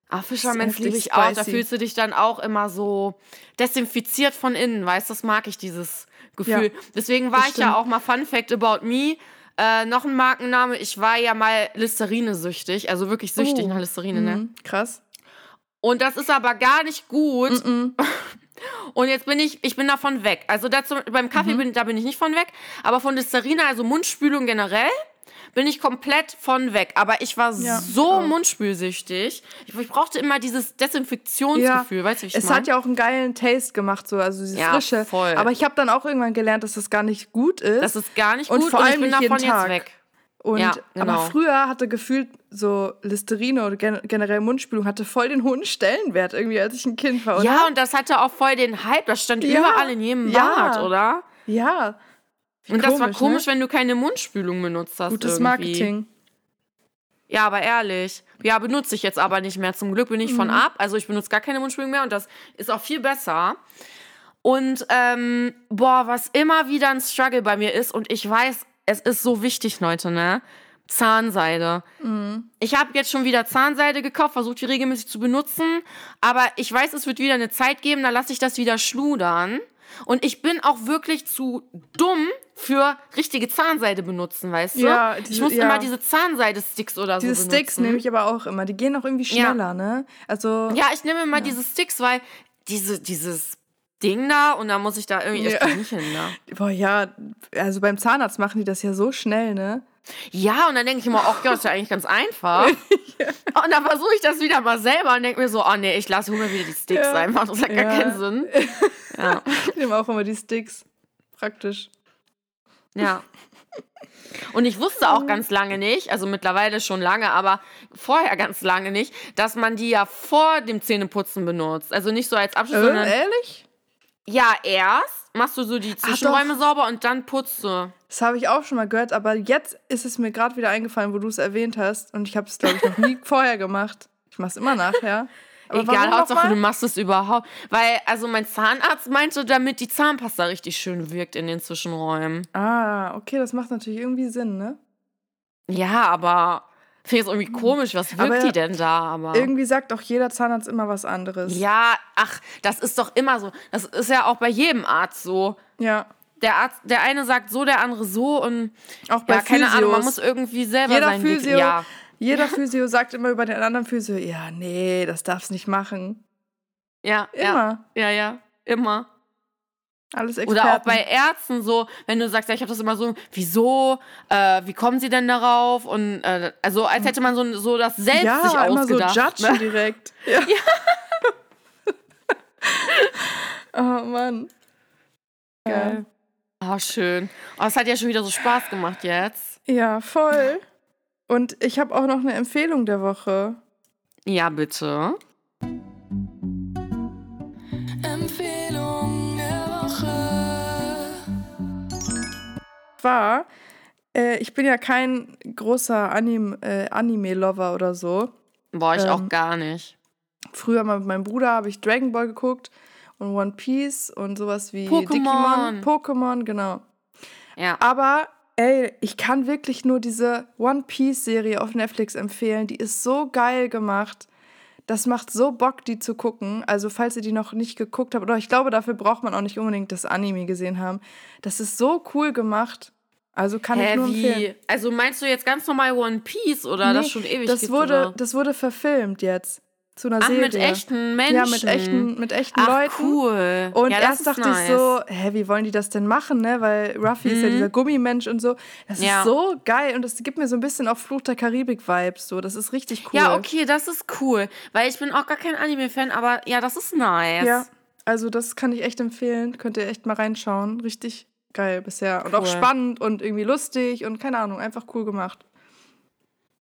Ah, Fisherman's liebe ich auch. Da fühlst du dich dann auch immer so desinfiziert von innen, weißt du? Das mag ich, dieses Gefühl. Ja, Deswegen war ich ja stimmt. auch mal Fun Fact about me. Äh, noch ein Markenname. Ich war ja mal Listerine-süchtig, also wirklich süchtig Oh. nach Listerine, ne? Mhm, krass. Und das ist aber gar nicht gut. Und jetzt bin ich, ich bin davon weg. Also dazu, beim Kaffee Mhm. bin, da bin ich nicht von weg. Aber von Listerine, also Mundspülung generell, bin ich komplett von weg. Aber ich war Ja, so ich mundspülsüchtig. Ich, ich brauchte immer dieses Desinfektionsgefühl. Weißt du, wie ich es mein? hat ja auch einen geilen Taste gemacht, so, also dieses Ja, Frische. voll. Aber ich habe dann auch irgendwann gelernt, dass das gar nicht gut ist. Das ist gar nicht Und gut vor und ich allem bin davon jetzt weg. Und, Ja, genau. Aber früher hatte gefühlt so Listerine oder gen generell Mundspülung hatte voll den hohen Stellenwert irgendwie, als ich ein Kind war, oder? Ja, und das hatte auch voll den Hype. Das stand Ja, überall in jedem ja. Bad, oder? Ja. Wie Und das war komisch, komisch, ne? wenn du keine Mundspülung benutzt hast. Gutes irgendwie. Marketing. Ja, aber ehrlich. Ja, benutze ich jetzt aber nicht mehr. Zum Glück bin ich Mhm. von ab. Also ich benutze gar keine Mundspülung mehr und das ist auch viel besser. Und ähm, boah, was immer wieder ein Struggle bei mir ist und ich weiß, es ist so wichtig, Leute, ne? Zahnseide. Mhm. Ich habe jetzt schon wieder Zahnseide gekauft, versucht die regelmäßig zu benutzen, aber ich weiß, es wird wieder eine Zeit geben, da lasse ich das wieder schludern. Und ich bin auch wirklich zu dumm für richtige Zahnseide benutzen, weißt du? Ja, ich diese- muss ja. immer diese Zahnseide-Sticks oder Diese so Sticks benutzen. nehme ich aber auch immer. Die gehen auch irgendwie Ja. schneller, ne? Also. Ja, ich nehme immer diese Sticks, weil diese, dieses Ding da und dann muss ich da irgendwie, Ja. ich nicht hin, ne? Boah, ja, also beim Zahnarzt machen die das ja so schnell, ne? Ja, und dann denke ich immer, ach ja, ist ja eigentlich ganz einfach. Und dann versuche ich das wieder mal selber und denke mir so, oh nee, ich lasse mir wieder die Sticks Ja. einfach. Das hat gar Ja. keinen Sinn. Ja. Ich nehme auch immer die Sticks. Praktisch. Ja. Und ich wusste auch ganz lange nicht, also mittlerweile schon lange, aber vorher ganz lange nicht, dass man die ja vor dem Zähneputzen benutzt. Also nicht so als Abschluss, Äh, sondern ehrlich? ja, erst machst du so die Zwischenräume sauber und dann putzt du. Das habe ich auch schon mal gehört, aber jetzt ist es mir gerade wieder eingefallen, wo du es erwähnt hast. Und ich habe es, glaube ich, noch nie vorher gemacht. Ich mache es immer nachher. Aber Egal, Hauptsache du machst es überhaupt. Weil, also mein Zahnarzt meinte, damit die Zahnpasta richtig schön wirkt in den Zwischenräumen. Ah, okay, das macht natürlich irgendwie Sinn, ne? Ja, aber finde ich es irgendwie komisch, was wirkt Aber die denn da? Aber Irgendwie sagt auch jeder Zahnarzt immer was anderes. ja, ach, das ist doch immer so. Das ist ja auch bei jedem Arzt so. Ja. Der Arzt, der eine sagt so, der andere so und Auch bei ja, keine Ahnung, man Physios. muss irgendwie selber Jeder sein Weg- Physio, Ja, jeder Physio sagt immer über den anderen Physio, ja, nee, das darf's nicht machen. ja, ja, Immer. ja, ja, immer. Alles Experten. Oder auch bei Ärzten so, wenn du sagst, ja, ich habe das immer so, wieso, äh, wie kommen sie denn darauf? Und äh, also als hätte man so, so das selbst ja, sich immer so ausgedacht. judgen ne? direkt. Ja. oh Mann. Geil. Oh, schön. Oh, es hat ja schon wieder so Spaß gemacht jetzt. Ja, voll. Und ich habe auch noch eine Empfehlung der Woche. Ja, bitte. War, äh, ich bin ja kein großer Anim äh, Anime-Lover oder so. Boah, ich Ähm, auch gar nicht. Früher mal mit meinem Bruder habe ich Dragon Ball geguckt und One Piece und sowas wie Pokémon. Pokémon, genau. Ja. Aber ey, ich kann wirklich nur diese One Piece Serie auf Netflix empfehlen. Die ist so geil gemacht. Das macht so Bock, die zu gucken. Also, falls ihr die noch nicht geguckt habt, oder ich glaube, dafür braucht man auch nicht unbedingt das Anime gesehen haben. Das ist so cool gemacht. Also kann ich Hä, nur wie? empfehlen. Also meinst du jetzt ganz normal One Piece oder das Nee, schon ewig das gibt, wurde, oder? das wurde verfilmt jetzt zu einer Ach, Serie. mit echten Menschen? Ja, mit echten, mit echten Ach, Leuten. cool. Und ja, das erst dachte nice. ich so, hä, wie wollen die das denn machen, ne? Weil Ruffy ist ja dieser Gummimensch und so. Das Ja. ist so geil und das gibt mir so ein bisschen auch Fluch der Karibik-Vibes. So. Das ist richtig cool. Ja, okay, das ist cool. Weil ich bin auch gar kein Anime-Fan, aber ja, das ist nice. Ja, also das kann ich echt empfehlen. Könnt ihr echt mal reinschauen. Richtig geil bisher. Und auch Cool. spannend und irgendwie lustig und keine Ahnung, einfach cool gemacht.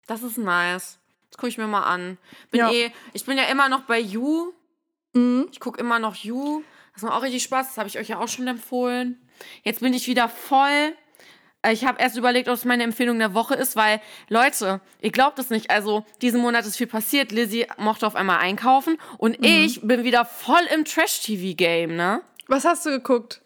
Das ist nice. Das gucke ich mir mal an. Bin Ja. eh, ich bin ja immer noch bei You. Mhm. Ich gucke immer noch You. Das macht auch richtig Spaß. Das habe ich euch ja auch schon empfohlen. Jetzt bin ich wieder voll. Äh, Ich habe erst überlegt, ob es meine Empfehlung der Woche ist, weil, Leute, ihr glaubt es nicht. Also, diesen Monat ist viel passiert. Lizzie mochte auf einmal einkaufen und Mhm. ich bin wieder voll im Trash-TV-Game, ne? Was hast du geguckt?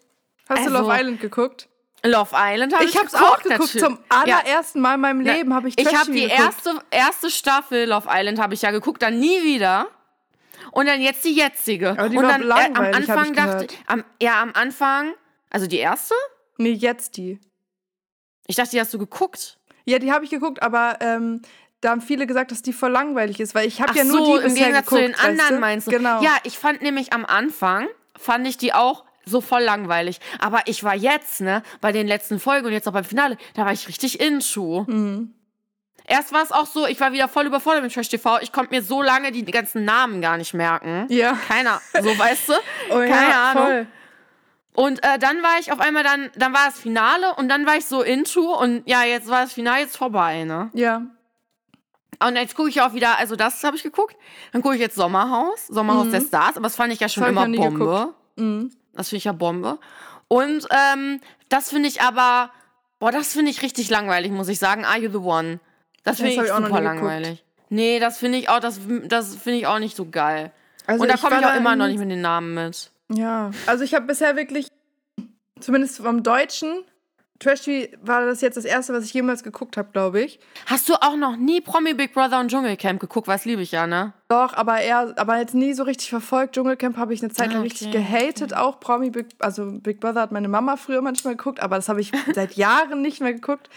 Hast du Also, Love Island geguckt? Love Island habe ich, Ich hab's geguckt, auch geguckt. natürlich. Zum allerersten Mal in meinem Leben habe ich Ich habe die geguckt. erste, erste Staffel Love Island habe ich ja geguckt, dann nie wieder. Und dann jetzt die jetzige. Aber die und war dann äh, am Anfang dachte am, ja, am Anfang, also die erste? Nee, jetzt die. Ich dachte, die hast du geguckt. Ja, die habe ich geguckt, aber ähm, da haben viele gesagt, dass die voll langweilig ist, weil ich habe ja nur so, die im bisher Gegensatz geguckt, zu den anderen weißt du? meinst du? Genau. Ja, ich fand nämlich am Anfang, fand ich die auch so voll langweilig. Aber ich war jetzt, ne, bei den letzten Folgen und jetzt auch beim Finale, da war ich richtig into. Mhm. Erst war es auch so, ich war wieder voll überfordert mit Trash TV. Ich konnte mir so lange die ganzen Namen gar nicht merken. Ja. Keiner, so weißt du? Oh Keine ja, Ahnung. voll. Und äh, dann war ich auf einmal dann, dann war das Finale und dann war ich so into und ja, jetzt war das Finale jetzt vorbei, ne? Ja. Und jetzt gucke ich auch wieder, also das habe ich geguckt. Dann gucke ich jetzt Sommerhaus, Sommerhaus der Stars, aber das fand ich ja schon ich immer Bombe. Mhm. Das finde ich ja Bombe. Und ähm, das finde ich aber, boah, das finde ich richtig langweilig, muss ich sagen. Are you the one? Das finde ich ich auch noch super langweilig. Nee, das finde ich auch, das, das finde ich auch nicht so geil. Also Und da komme ich auch immer noch nicht mit den Namen mit. Ja, also ich habe bisher wirklich, zumindest vom Deutschen, Trash TV war das jetzt das erste, was ich jemals geguckt habe, glaube ich. Hast du auch noch nie Promi Big Brother und Dschungelcamp geguckt? Was liebe ich ja, ne? Doch, aber eher, aber jetzt nie so richtig verfolgt. Dschungelcamp habe ich eine Zeit lang Ah, richtig okay, gehatet, auch Promi Big, also Big Brother hat meine Mama früher manchmal geguckt, aber das habe ich seit Jahren nicht mehr geguckt.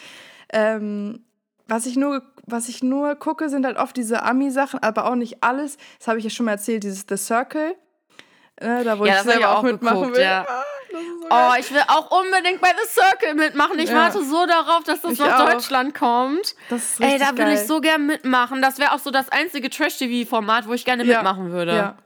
Ähm, was ich nur, was ich nur gucke, sind halt oft diese Ami-Sachen, aber auch nicht alles. Das habe ich ja schon mal erzählt, dieses The Circle. Äh, da wo Ja, ich hab ich selber auch auch mitmachen geguckt, will. ja. So Oh, ich will auch unbedingt bei The Circle mitmachen. Ich Ja. warte so darauf, dass das Ich nach auch. Deutschland kommt. Ey, da geil. ich so gern mitmachen. Das wäre auch so das einzige Trash-TV-Format, wo ich gerne Ja. mitmachen würde. Ja.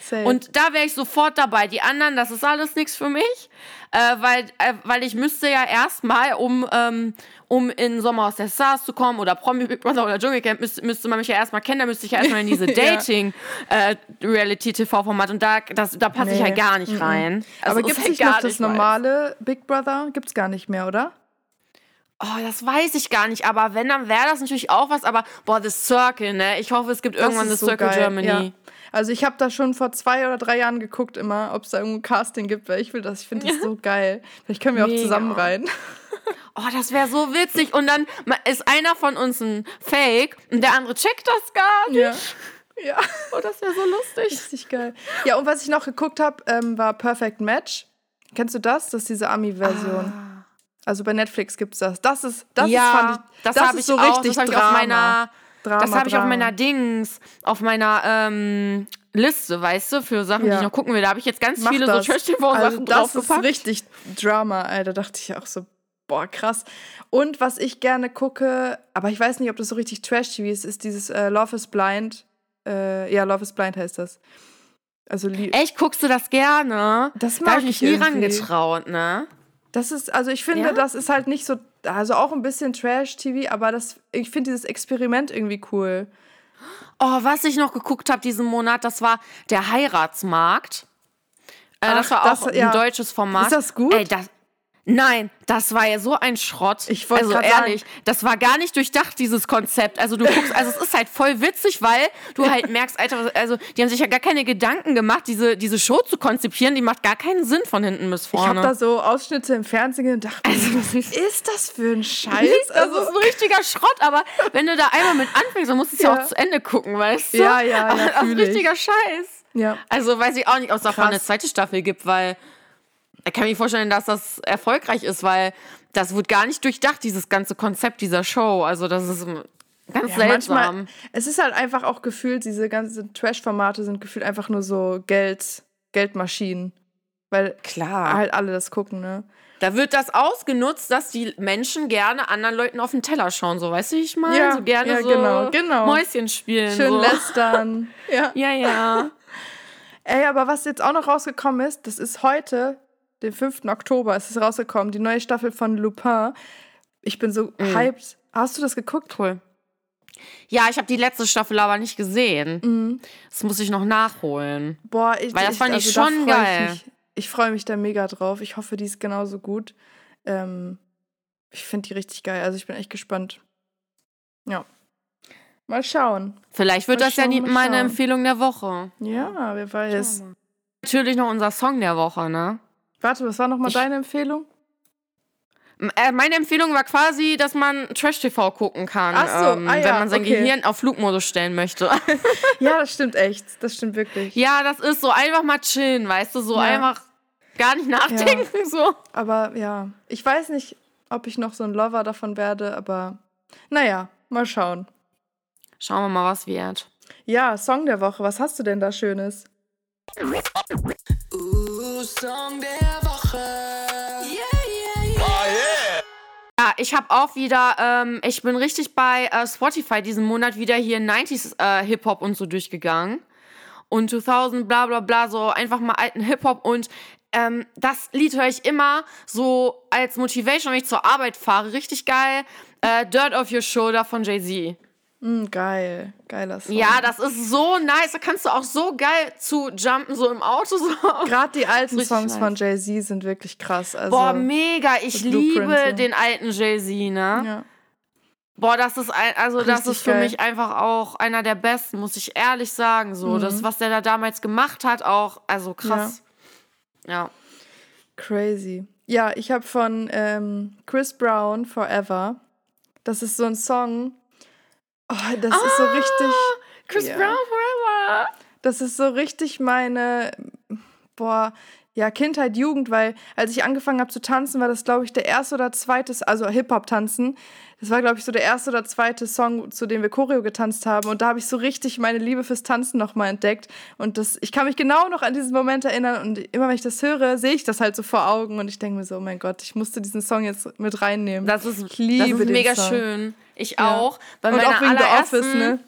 Safe. Und da wäre ich sofort dabei. Die anderen, das ist alles nichts für mich, äh, weil, äh, weil ich müsste ja erstmal, um, ähm, um in Sommer aus der Stars zu kommen oder Promi Big Brother oder Dschungelcamp, müsste, müsste man mich ja erstmal kennen. Da müsste ich ja erstmal in diese Ja. Dating-Reality-TV-Format und da, das, da passe ich Nee. halt gar nicht rein. Also aber gibt es halt nicht gar noch das normale Big Brother? Gibt es gar nicht mehr, oder? Oh, das weiß ich gar nicht. Aber wenn, dann wäre das natürlich auch was. Aber, boah, The Circle, ne? Ich hoffe, es gibt irgendwann The so Circle geil, Germany. Ja. Also ich habe da schon vor zwei oder drei Jahren geguckt immer, ob es da irgendwo ein Casting gibt, weil ich will das, ich finde das so geil. Vielleicht können wir auch zusammen rein. Oh, das wäre so witzig. Und dann ist einer von uns ein Fake und der andere checkt das gar nicht. Ja. Ja, Oh, das wäre so lustig. richtig geil. Ja, und was ich noch geguckt habe, ähm, war Perfect Match. Kennst du das? Das ist diese Ami-Version. Also bei Netflix gibt's das. Das ist, das ja, ist, fand ich, das, das habe ist ich so auch. richtig das habe ich Drama. auf meiner, Drama, das habe ich auf meiner Dings, auf meiner, ähm, Liste, weißt du, für Sachen, die Ja. ich noch gucken will. Da habe ich jetzt ganz Mach viele das. so Trash-TV-Sachen Also das ist richtig Drama, Alter. Dachte ich auch so, boah, krass. Und was ich gerne gucke, aber ich weiß nicht, ob das so richtig Trash-TV ist, ist dieses äh, Love is Blind. Äh, ja, Love is Blind heißt das. Also, Echt, guckst du das gerne? das Da mag habe ich mich ich nie irgendwie. rangetraut, ne? Das ist, also ich finde, Ja? das ist halt nicht so, also auch ein bisschen Trash-TV, aber das, ich finde dieses Experiment irgendwie cool. Oh, was ich noch geguckt habe diesen Monat, das war der Heiratsmarkt. Äh, Ach, das war auch das- ja. ein deutsches Format. Ist das gut? Ey, das, nein, das war ja so ein Schrott. Ich wollte Also ehrlich, das war gar nicht durchdacht, dieses Konzept. Also du guckst, also es ist halt voll witzig, weil du halt merkst, Alter, also die haben sich ja gar keine Gedanken gemacht, diese, diese Show zu konzipieren, die macht gar keinen Sinn von hinten bis Ich vorne. habe da so Ausschnitte im Fernsehen und dachte, mir, was ist das für ein Scheiß? das Also, ist ein richtiger Schrott, aber wenn du da einmal mit anfängst, dann musst du es ja. Ja. auch zu Ende gucken, weißt du? Ja, ja, ja, Das ist ein ich. richtiger Scheiß. ja. Also weiß ich auch nicht, ob es davon eine zweite Staffel gibt, weil ich kann mir vorstellen, dass das erfolgreich ist, weil das wird gar nicht durchdacht, dieses ganze Konzept dieser Show. Also das ist ganz Ja, seltsam. manchmal, es ist halt einfach auch gefühlt, diese ganzen Trash-Formate sind gefühlt einfach nur so Geld, Geldmaschinen. Weil Klar. halt alle das gucken, ne? Da wird das ausgenutzt, dass die Menschen gerne anderen Leuten auf den Teller schauen, so weißt du, wie ich meine? Ja, so gerne ja, so genau, genau. Mäuschen spielen. Schön so. lästern. ja. Ja, ja. Ey, aber was jetzt auch noch rausgekommen ist, das ist heute, den 5. Oktober, ist es rausgekommen, die neue Staffel von Lupin. Ich bin so Mhm. hyped. Hast du das geguckt? Cool. Ja, ich habe die letzte Staffel aber nicht gesehen. Mhm. Das muss ich noch nachholen. Boah, ich, Weil das fand ich da schon geil. Ich, ich freue mich da mega drauf. Ich hoffe, die ist genauso gut. Ähm, ich finde die richtig geil. Also ich bin echt gespannt. Ja. Mal schauen. Vielleicht wird Mal das ja schauen, die, mal meine. Empfehlung der Woche. Ja, wer weiß. Natürlich noch unser Song der Woche, ne? Warte, was war nochmal Ich- deine Empfehlung? Äh, meine Empfehlung war quasi, dass man Trash-TV gucken kann, so, ähm, ah ja, wenn man sein okay. Gehirn auf Flugmodus stellen möchte. Ja, das stimmt echt. Das stimmt wirklich. ja, das ist so einfach mal chillen, weißt du, so Ja. einfach gar nicht nachdenken, so. Aber ja, ich weiß nicht, ob ich noch so ein Lover davon werde, aber naja, mal schauen. Schauen wir mal, was wird. Ja, Song der Woche. Was hast du denn da Schönes? Song der Woche. Yeah, yeah, yeah. Ja, ich habe auch wieder, ähm, ich bin richtig bei äh, Spotify diesen Monat wieder hier 90s äh, Hip-Hop und so durchgegangen. Und 2000, bla bla bla, so einfach mal alten Hip-Hop. Und ähm, das Lied höre ich immer so als Motivation, wenn ich zur Arbeit fahre. Richtig geil. Äh, Dirt Off Your Shoulder von Jay-Z. Mm, geil. Geiler Song. Ja, das ist so nice. Da kannst du auch so geil zu jumpen, so im Auto. So. Gerade die alten Songs nice. von Jay-Z sind wirklich krass. Also, Boah, mega. Ich liebe so. den alten Jay-Z, ne? ja. Boah, das ist ein, also das ist für geil. mich einfach auch einer der besten, muss ich ehrlich sagen. So, Mhm. das, was der da damals gemacht hat, auch, also krass. Ja. Crazy. Ja, ich habe von ähm, Chris Brown Forever. Das ist so ein Song. Oh, das ist so richtig. Chris Ja. Brown Forever. Das ist so richtig meine, boah, ja, Kindheit, Jugend, weil als ich angefangen habe zu tanzen, war das, glaube ich, der erste oder zweite, also Hip-Hop-Tanzen. Das war, glaube ich, so der erste oder zweite Song, zu dem wir Choreo getanzt haben. Und da habe ich so richtig meine Liebe fürs Tanzen nochmal entdeckt. Und das, ich kann mich genau noch an diesen Moment erinnern. Und immer wenn ich das höre, sehe ich das halt so vor Augen. Und ich denke mir so, oh mein Gott, ich musste diesen Song jetzt mit reinnehmen. Das ist, ich liebe das ist mega Song. schön. Ich Ja. auch. Bei Und auch wegen The Office, ne?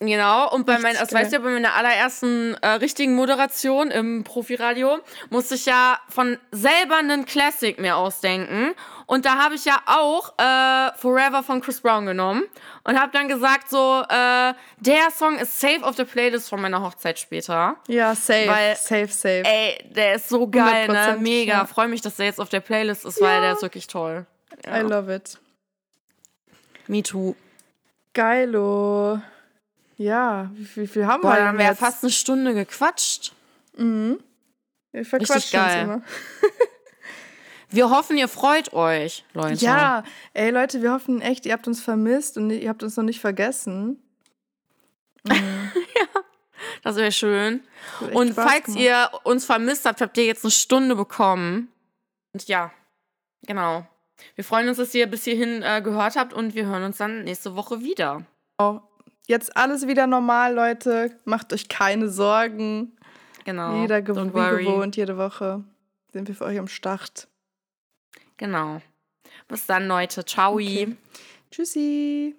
Genau, und bei meiner, das weißt du ja, bei meiner allerersten äh, richtigen Moderation im Profiradio musste ich ja von selber einen Classic mir ausdenken. Und da habe ich ja auch äh, Forever von Chris Brown genommen und habe dann gesagt, so, äh, der Song ist safe auf der Playlist von meiner Hochzeit später. Ja, safe, Weil- safe, safe. Ey, der ist so geil, ne? 100%, Mega. ja. Freue mich, dass der jetzt auf der Playlist ist, weil der ist wirklich toll. I love it. Me too. Geilo. Ja, wie viel, wie viel haben Boah, wir dann denn haben wir ja fast eine Stunde gequatscht. Wir verquatschen uns geil. immer. Wir hoffen, ihr freut euch, Leute. Ja, ey Leute, wir hoffen echt, ihr habt uns vermisst und ihr habt uns noch nicht vergessen. Das wäre schön. Echt Und Spaß falls gemacht. ihr uns vermisst habt, habt ihr jetzt eine Stunde bekommen. Und ja, genau. Wir freuen uns, dass ihr bis hierhin äh, gehört habt und wir hören uns dann nächste Woche wieder. Oh, jetzt alles wieder normal, Leute. Macht euch keine Sorgen. Genau. Jeder Don't gew wie worry. gewohnt, jede Woche sind wir für euch am Start. Genau. Bis dann, Leute. Ciao. Okay. Tschüssi.